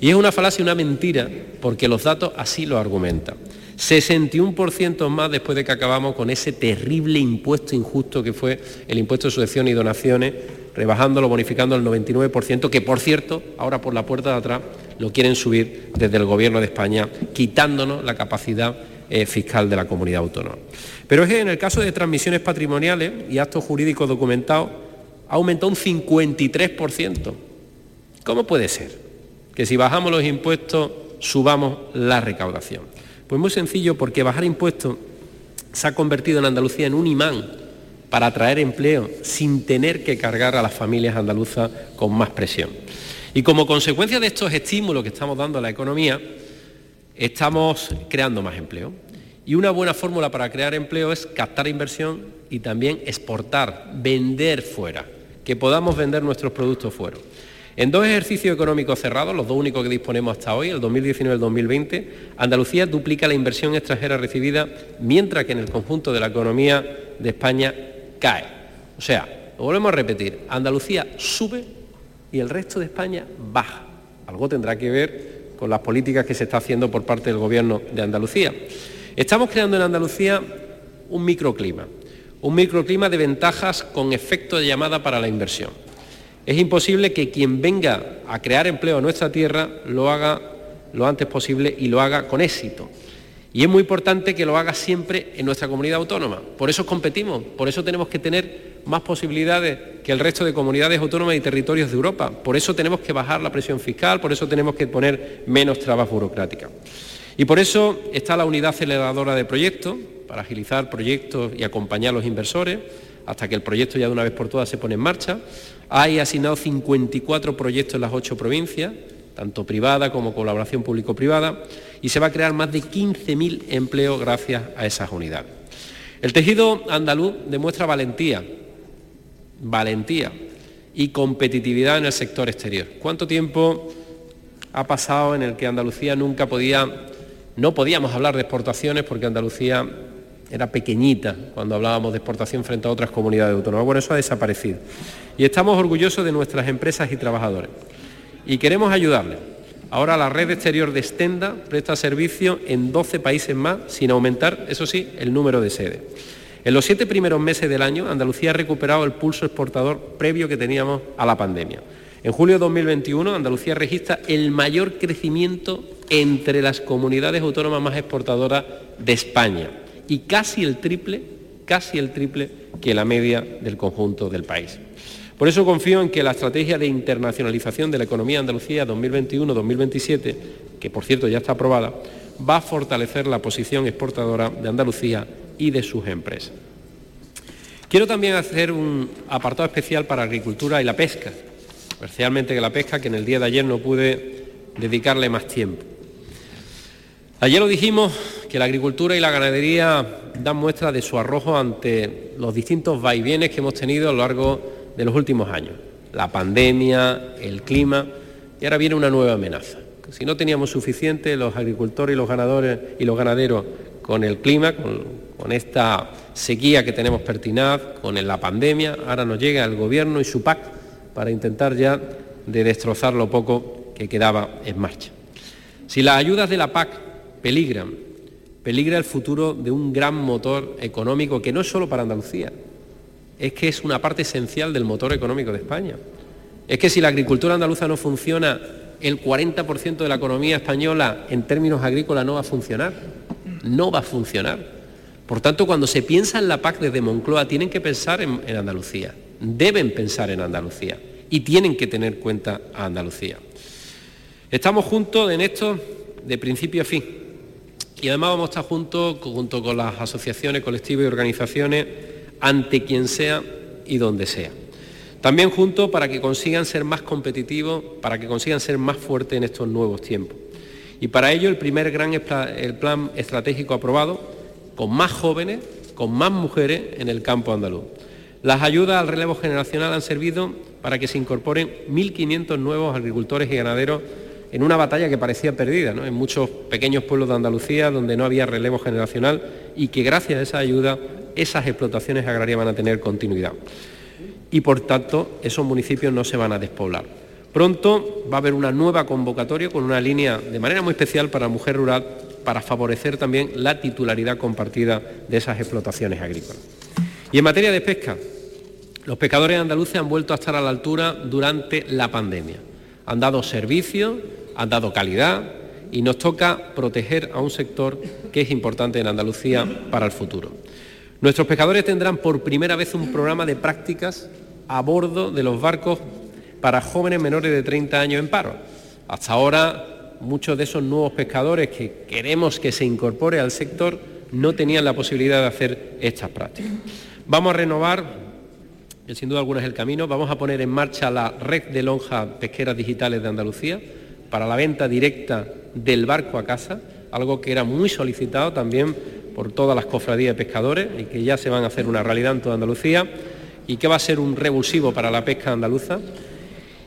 Y es una falacia y una mentira porque los datos así lo argumentan. 61% más después de que acabamos con ese terrible impuesto injusto que fue el impuesto de sucesión y donaciones, rebajándolo, bonificando al 99%, que por cierto, ahora por la puerta de atrás lo quieren subir desde el Gobierno de España, quitándonos la capacidad eh, fiscal de la comunidad autónoma. Pero es que en el caso de transmisiones patrimoniales y actos jurídicos documentados, ha aumentado un 53%. ¿Cómo puede ser que si bajamos los impuestos subamos la recaudación? Pues muy sencillo, porque bajar impuestos se ha convertido en Andalucía en un imán para atraer empleo sin tener que cargar a las familias andaluzas con más presión. Y como consecuencia de estos estímulos que estamos dando a la economía, estamos creando más empleo. Y una buena fórmula para crear empleo es captar inversión y también exportar, vender fuera, que podamos vender nuestros productos fuera. En dos ejercicios económicos cerrados, los dos únicos que disponemos hasta hoy, el 2019 y el 2020, Andalucía duplica la inversión extranjera recibida, mientras que en el conjunto de la economía de España cae. O sea, lo volvemos a repetir, Andalucía sube y el resto de España baja. Algo tendrá que ver con las políticas que se está haciendo por parte del Gobierno de Andalucía. Estamos creando en Andalucía un microclima, un microclima de ventajas con efecto de llamada para la inversión. Es imposible que quien venga a crear empleo en nuestra tierra lo haga lo antes posible y lo haga con éxito. Y es muy importante que lo haga siempre en nuestra comunidad autónoma. Por eso competimos, por eso tenemos que tener más posibilidades que el resto de comunidades autónomas y territorios de Europa. Por eso tenemos que bajar la presión fiscal, por eso tenemos que poner menos trabas burocráticas. Y por eso está la unidad aceleradora de proyectos, para agilizar proyectos y acompañar a los inversores hasta que el proyecto ya de una vez por todas se pone en marcha. Hay asignado 54 proyectos en las ocho provincias, tanto privada como colaboración público-privada, y se va a crear más de 15.000 empleos gracias a esas unidades. El tejido andaluz demuestra valentía, valentía y competitividad en el sector exterior. ¿Cuánto tiempo ha pasado en el que Andalucía nunca podía, no podíamos hablar de exportaciones porque Andalucía era pequeñita cuando hablábamos de exportación frente a otras comunidades autónomas. Bueno, eso ha desaparecido. Y estamos orgullosos de nuestras empresas y trabajadores. Y queremos ayudarles. Ahora la red exterior de Stenda presta servicio en 12 países más, sin aumentar, eso sí, el número de sedes. En los siete primeros meses del año, Andalucía ha recuperado el pulso exportador previo que teníamos a la pandemia. En julio de 2021, Andalucía registra el mayor crecimiento entre las comunidades autónomas más exportadoras de España y casi el triple, casi el triple que la media del conjunto del país. Por eso confío en que la estrategia de internacionalización de la economía Andalucía 2021-2027, que por cierto ya está aprobada, va a fortalecer la posición exportadora de Andalucía y de sus empresas. Quiero también hacer un apartado especial para agricultura y la pesca, especialmente la pesca, que en el día de ayer no pude dedicarle más tiempo. Ayer lo dijimos que la agricultura y la ganadería dan muestra de su arrojo ante los distintos vaivienes que hemos tenido a lo largo de los últimos años. La pandemia, el clima y ahora viene una nueva amenaza. Si no teníamos suficiente los agricultores y los ganadores y los ganaderos con el clima, con, esta sequía que tenemos pertinaz, con la pandemia, ahora nos llega el gobierno y su PAC para intentar ya de destrozar lo poco que quedaba en marcha. Si las ayudas de la PAC peligran. Peligra el futuro de un gran motor económico que no es solo para Andalucía, es que es una parte esencial del motor económico de España. Es que si la agricultura andaluza no funciona, el 40% de la economía española en términos agrícolas no va a funcionar. No va a funcionar. Por tanto, cuando se piensa en la PAC desde Moncloa, tienen que pensar en, en Andalucía. Deben pensar en Andalucía. Y tienen que tener cuenta a Andalucía. Estamos juntos en esto de principio a fin y además vamos a estar juntos, junto con las asociaciones, colectivos y organizaciones, ante quien sea y donde sea. También juntos para que consigan ser más competitivos, para que consigan ser más fuertes en estos nuevos tiempos. Y para ello el primer gran el plan estratégico aprobado, con más jóvenes, con más mujeres en el campo andaluz. Las ayudas al relevo generacional han servido para que se incorporen 1.500 nuevos agricultores y ganaderos en una batalla que parecía perdida, en muchos pequeños pueblos de Andalucía donde no había relevo generacional y que gracias a esa ayuda esas explotaciones agrarias van a tener continuidad. Y por tanto, esos municipios no se van a despoblar. Pronto va a haber una nueva convocatoria con una línea de manera muy especial para mujer rural para favorecer también la titularidad compartida de esas explotaciones agrícolas. Y en materia de pesca, los pescadores andaluces han vuelto a estar a la altura durante la pandemia. Han dado servicio, han dado calidad y nos toca proteger a un sector que es importante en Andalucía para el futuro. Nuestros pescadores tendrán por primera vez un programa de prácticas a bordo de los barcos para jóvenes menores de 30 años en paro. Hasta ahora muchos de esos nuevos pescadores que queremos que se incorpore al sector no tenían la posibilidad de hacer estas prácticas. Vamos a renovar, que sin duda alguna es el camino, vamos a poner en marcha la red de lonjas pesqueras digitales de Andalucía para la venta directa del barco a casa, algo que era muy solicitado también por todas las cofradías de pescadores y que ya se van a hacer una realidad en toda Andalucía y que va a ser un revulsivo para la pesca andaluza.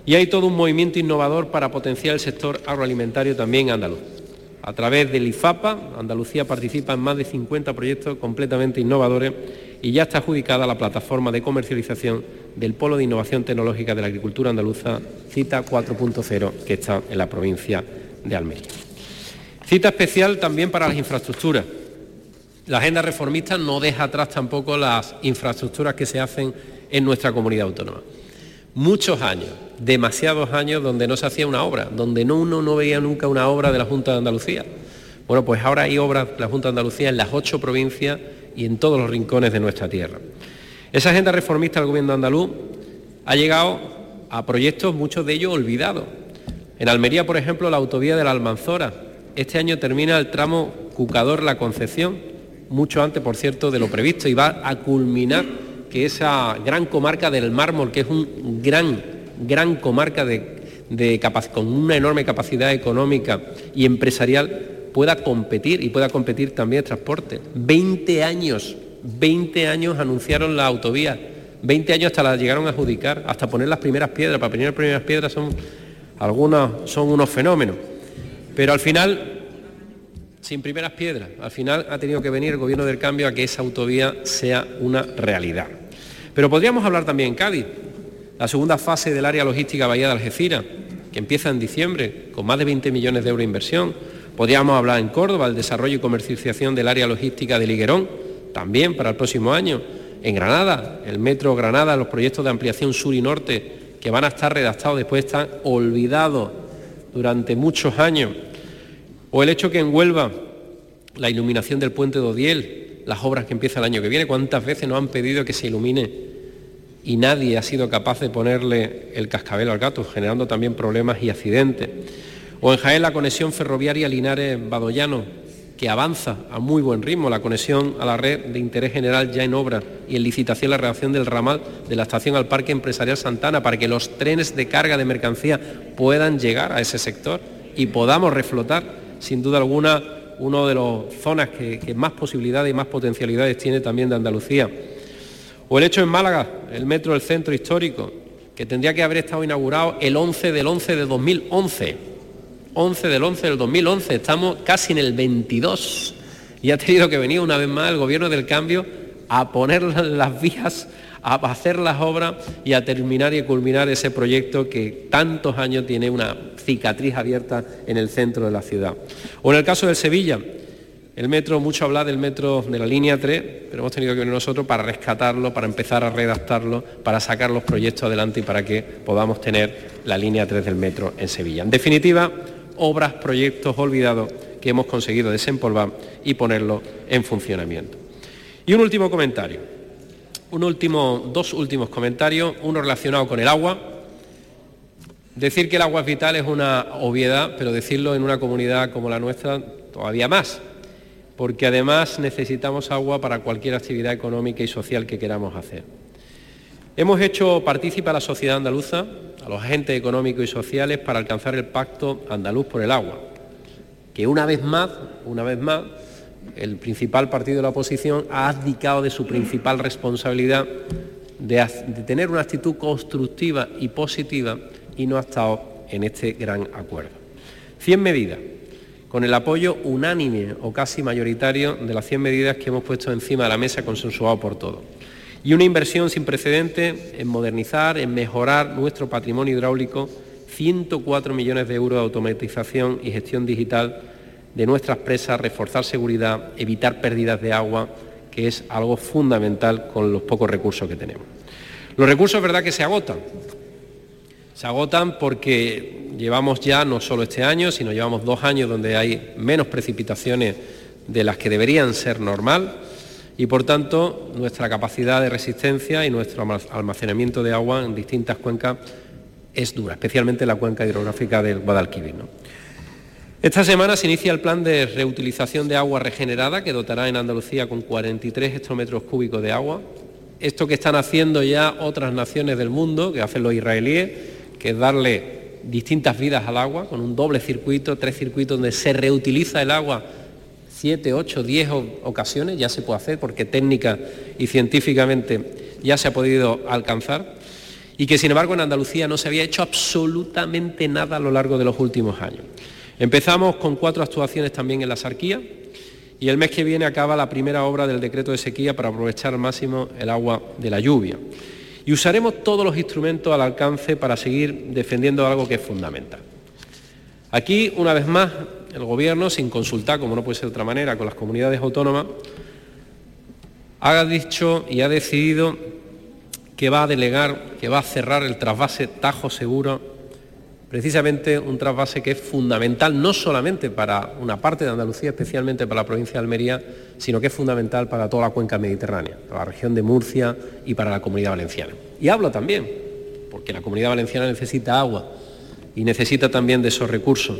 Y hay todo un movimiento innovador para potenciar el sector agroalimentario también andaluz. A través del IFAPA, Andalucía participa en más de 50 proyectos completamente innovadores y ya está adjudicada la plataforma de comercialización del Polo de Innovación Tecnológica de la Agricultura Andaluza, CITA 4.0, que está en la provincia de Almería. Cita especial también para las infraestructuras. La agenda reformista no deja atrás tampoco las infraestructuras que se hacen en nuestra comunidad autónoma. Muchos años, demasiados años donde no se hacía una obra, donde no, uno no veía nunca una obra de la Junta de Andalucía. Bueno, pues ahora hay obras de la Junta de Andalucía en las ocho provincias y en todos los rincones de nuestra tierra. Esa agenda reformista del gobierno andaluz ha llegado a proyectos, muchos de ellos olvidados. En Almería, por ejemplo, la autovía de la Almanzora. Este año termina el tramo Cucador-La Concepción, mucho antes, por cierto, de lo previsto, y va a culminar que esa gran comarca del mármol, que es un gran, gran comarca con una enorme capacidad económica y empresarial, pueda competir y pueda competir también el transporte. 20 años, 20 años anunciaron la autovía, 20 años hasta la llegaron a adjudicar, hasta poner las primeras piedras. Para poner las primeras piedras son son unos fenómenos. Pero al final, sin primeras piedras, al final ha tenido que venir el gobierno del cambio a que esa autovía sea una realidad. Pero podríamos hablar también en Cádiz, la segunda fase del área logística Bahía de Algeciras, que empieza en diciembre, con más de 20 millones de euros de inversión, Podríamos hablar en Córdoba el desarrollo y comercialización del área logística de Liguerón, también para el próximo año. En Granada, el Metro Granada, los proyectos de ampliación sur y norte que van a estar redactados después están olvidados durante muchos años. O el hecho que en Huelva la iluminación del puente de Odiel, las obras que empiezan el año que viene, ¿cuántas veces nos han pedido que se ilumine? Y nadie ha sido capaz de ponerle el cascabel al gato, generando también problemas y accidentes. O en Jaén la conexión ferroviaria Linares-Badoyano, que avanza a muy buen ritmo, la conexión a la red de interés general ya en obra y en licitación la redacción del ramal de la estación al Parque Empresarial Santana para que los trenes de carga de mercancía puedan llegar a ese sector y podamos reflotar, sin duda alguna, una de las zonas que, que más posibilidades y más potencialidades tiene también de Andalucía. O el hecho en Málaga, el metro del centro histórico, que tendría que haber estado inaugurado el 11 del 11 de 2011 11 del 11 del 2011, estamos casi en el 22 y ha tenido que venir una vez más el gobierno del cambio a poner las vías, a hacer las obras y a terminar y culminar ese proyecto que tantos años tiene una cicatriz abierta en el centro de la ciudad. O en el caso de Sevilla, el metro, mucho habla del metro de la línea 3, pero hemos tenido que venir nosotros para rescatarlo, para empezar a redactarlo, para sacar los proyectos adelante y para que podamos tener la línea 3 del metro en Sevilla. En definitiva, obras, proyectos olvidados que hemos conseguido desempolvar y ponerlos en funcionamiento. Y un último comentario, un último, dos últimos comentarios, uno relacionado con el agua. Decir que el agua es vital es una obviedad, pero decirlo en una comunidad como la nuestra todavía más, porque además necesitamos agua para cualquier actividad económica y social que queramos hacer. Hemos hecho partícipe a la sociedad andaluza a los agentes económicos y sociales para alcanzar el pacto andaluz por el agua, que una vez más, una vez más, el principal partido de la oposición ha abdicado de su principal responsabilidad de, tener una actitud constructiva y positiva y no ha estado en este gran acuerdo. 100 medidas, con el apoyo unánime o casi mayoritario de las 100 medidas que hemos puesto encima de la mesa consensuado por todos. Y una inversión sin precedente en modernizar, en mejorar nuestro patrimonio hidráulico, 104 millones de euros de automatización y gestión digital de nuestras presas, reforzar seguridad, evitar pérdidas de agua, que es algo fundamental con los pocos recursos que tenemos. Los recursos es verdad que se agotan. Se agotan porque llevamos ya no solo este año, sino llevamos dos años donde hay menos precipitaciones de las que deberían ser normal y por tanto nuestra capacidad de resistencia y nuestro almacenamiento de agua en distintas cuencas es dura, especialmente la cuenca hidrográfica del Guadalquivir. Esta semana se inicia el plan de reutilización de agua regenerada que dotará en Andalucía con 43 hectómetros cúbicos de agua. Esto que están haciendo ya otras naciones del mundo, que hacen los israelíes, que es darle distintas vidas al agua, con un doble circuito, tres circuitos donde se reutiliza el agua siete, ocho, diez ocasiones, ya se puede hacer porque técnica y científicamente ya se ha podido alcanzar y que sin embargo en Andalucía no se había hecho absolutamente nada a lo largo de los últimos años. Empezamos con cuatro actuaciones también en la sarquía y el mes que viene acaba la primera obra del decreto de sequía para aprovechar al máximo el agua de la lluvia. Y usaremos todos los instrumentos al alcance para seguir defendiendo algo que es fundamental. Aquí, una vez más, el Gobierno, sin consultar, como no puede ser de otra manera, con las comunidades autónomas, ha dicho y ha decidido que va a delegar, que va a cerrar el trasvase Tajo Seguro precisamente un trasvase que es fundamental no solamente para una parte de Andalucía, especialmente para la provincia de Almería, sino que es fundamental para toda la cuenca mediterránea, para la región de Murcia y para la comunidad valenciana. Y hablo también, porque la comunidad valenciana necesita agua y necesita también de esos recursos.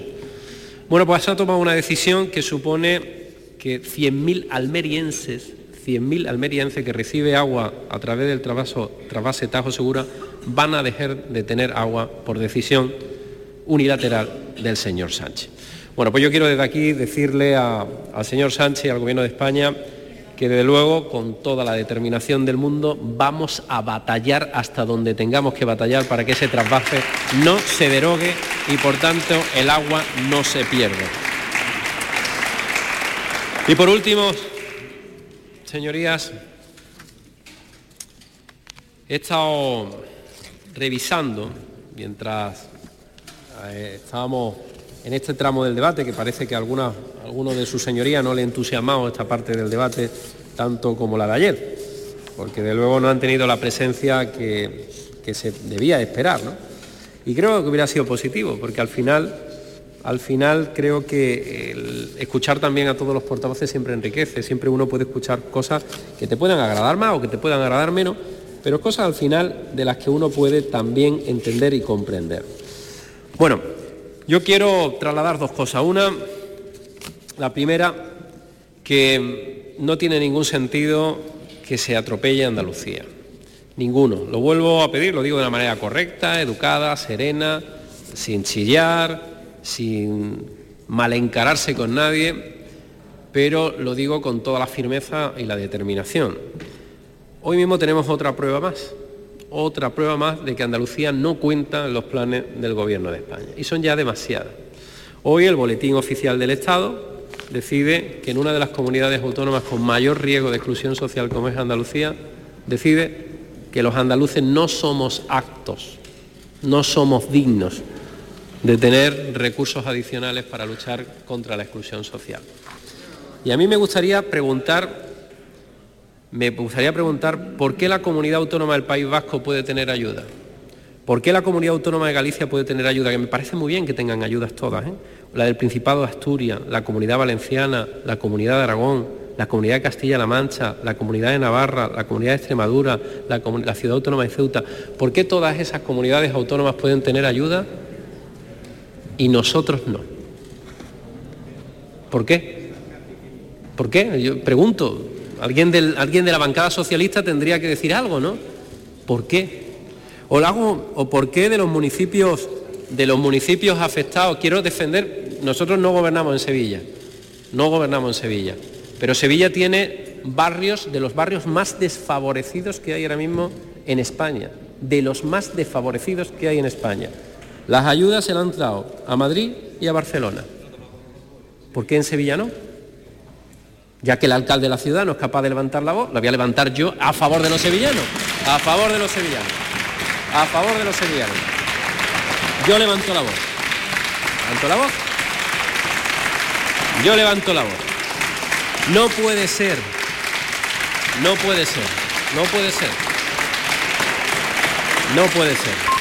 Bueno, pues se ha tomado una decisión que supone que 100.000 almerienses, 100.000 almerienses que recibe agua a través del trasvase Tajo Segura van a dejar de tener agua por decisión unilateral del señor Sánchez. Bueno, pues yo quiero desde aquí decirle al señor Sánchez y al Gobierno de España que desde luego, con toda la determinación del mundo, vamos a batallar hasta donde tengamos que batallar para que ese trasvase no se derogue y por tanto el agua no se pierda. Y por último, señorías, he estado revisando mientras eh, estábamos en este tramo del debate, que parece que a algunos de sus señorías no le entusiasmado esta parte del debate tanto como la de ayer, porque de luego no han tenido la presencia que, se debía esperar. Y creo que hubiera sido positivo, porque al final, al final creo que escuchar también a todos los portavoces siempre enriquece, siempre uno puede escuchar cosas que te puedan agradar más o que te puedan agradar menos, pero cosas al final de las que uno puede también entender y comprender. Bueno, yo quiero trasladar dos cosas. Una, la primera, que no tiene ningún sentido que se atropelle Andalucía. Ninguno. Lo vuelvo a pedir, lo digo de una manera correcta, educada, serena, sin chillar, sin malencararse con nadie, pero lo digo con toda la firmeza y la determinación. Hoy mismo tenemos otra prueba más otra prueba más de que Andalucía no cuenta en los planes del Gobierno de España. Y son ya demasiadas. Hoy el Boletín Oficial del Estado decide que en una de las comunidades autónomas con mayor riesgo de exclusión social como es Andalucía, decide que los andaluces no somos actos, no somos dignos de tener recursos adicionales para luchar contra la exclusión social. Y a mí me gustaría preguntar me gustaría preguntar por qué la comunidad autónoma del País Vasco puede tener ayuda. ¿Por qué la comunidad autónoma de Galicia puede tener ayuda? Que me parece muy bien que tengan ayudas todas. ¿eh? La del Principado de Asturias, la comunidad valenciana, la comunidad de Aragón, la comunidad de Castilla-La Mancha, la comunidad de Navarra, la comunidad de Extremadura, la, la ciudad autónoma de Ceuta. ¿Por qué todas esas comunidades autónomas pueden tener ayuda y nosotros no? ¿Por qué? ¿Por qué? Yo pregunto, Alguien, de la bancada socialista tendría que decir algo, ¿no? ¿Por qué? O, o por qué de los municipios de los municipios afectados quiero defender nosotros no gobernamos en Sevilla no gobernamos en Sevilla pero Sevilla tiene barrios de los barrios más desfavorecidos que hay ahora mismo en España de los más desfavorecidos que hay en España las ayudas se le han dado a Madrid y a Barcelona. ¿Por qué en Sevilla no? Ya que el alcalde de la ciudad no es capaz de levantar la voz, la voy a levantar yo a favor de los sevillanos. A favor de los sevillanos. A favor de los sevillanos. Yo levanto la voz. ¿Levanto la voz? Yo levanto la voz. No puede ser. No puede ser. No puede ser. No puede ser.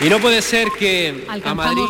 Y no puede ser que a Madrid...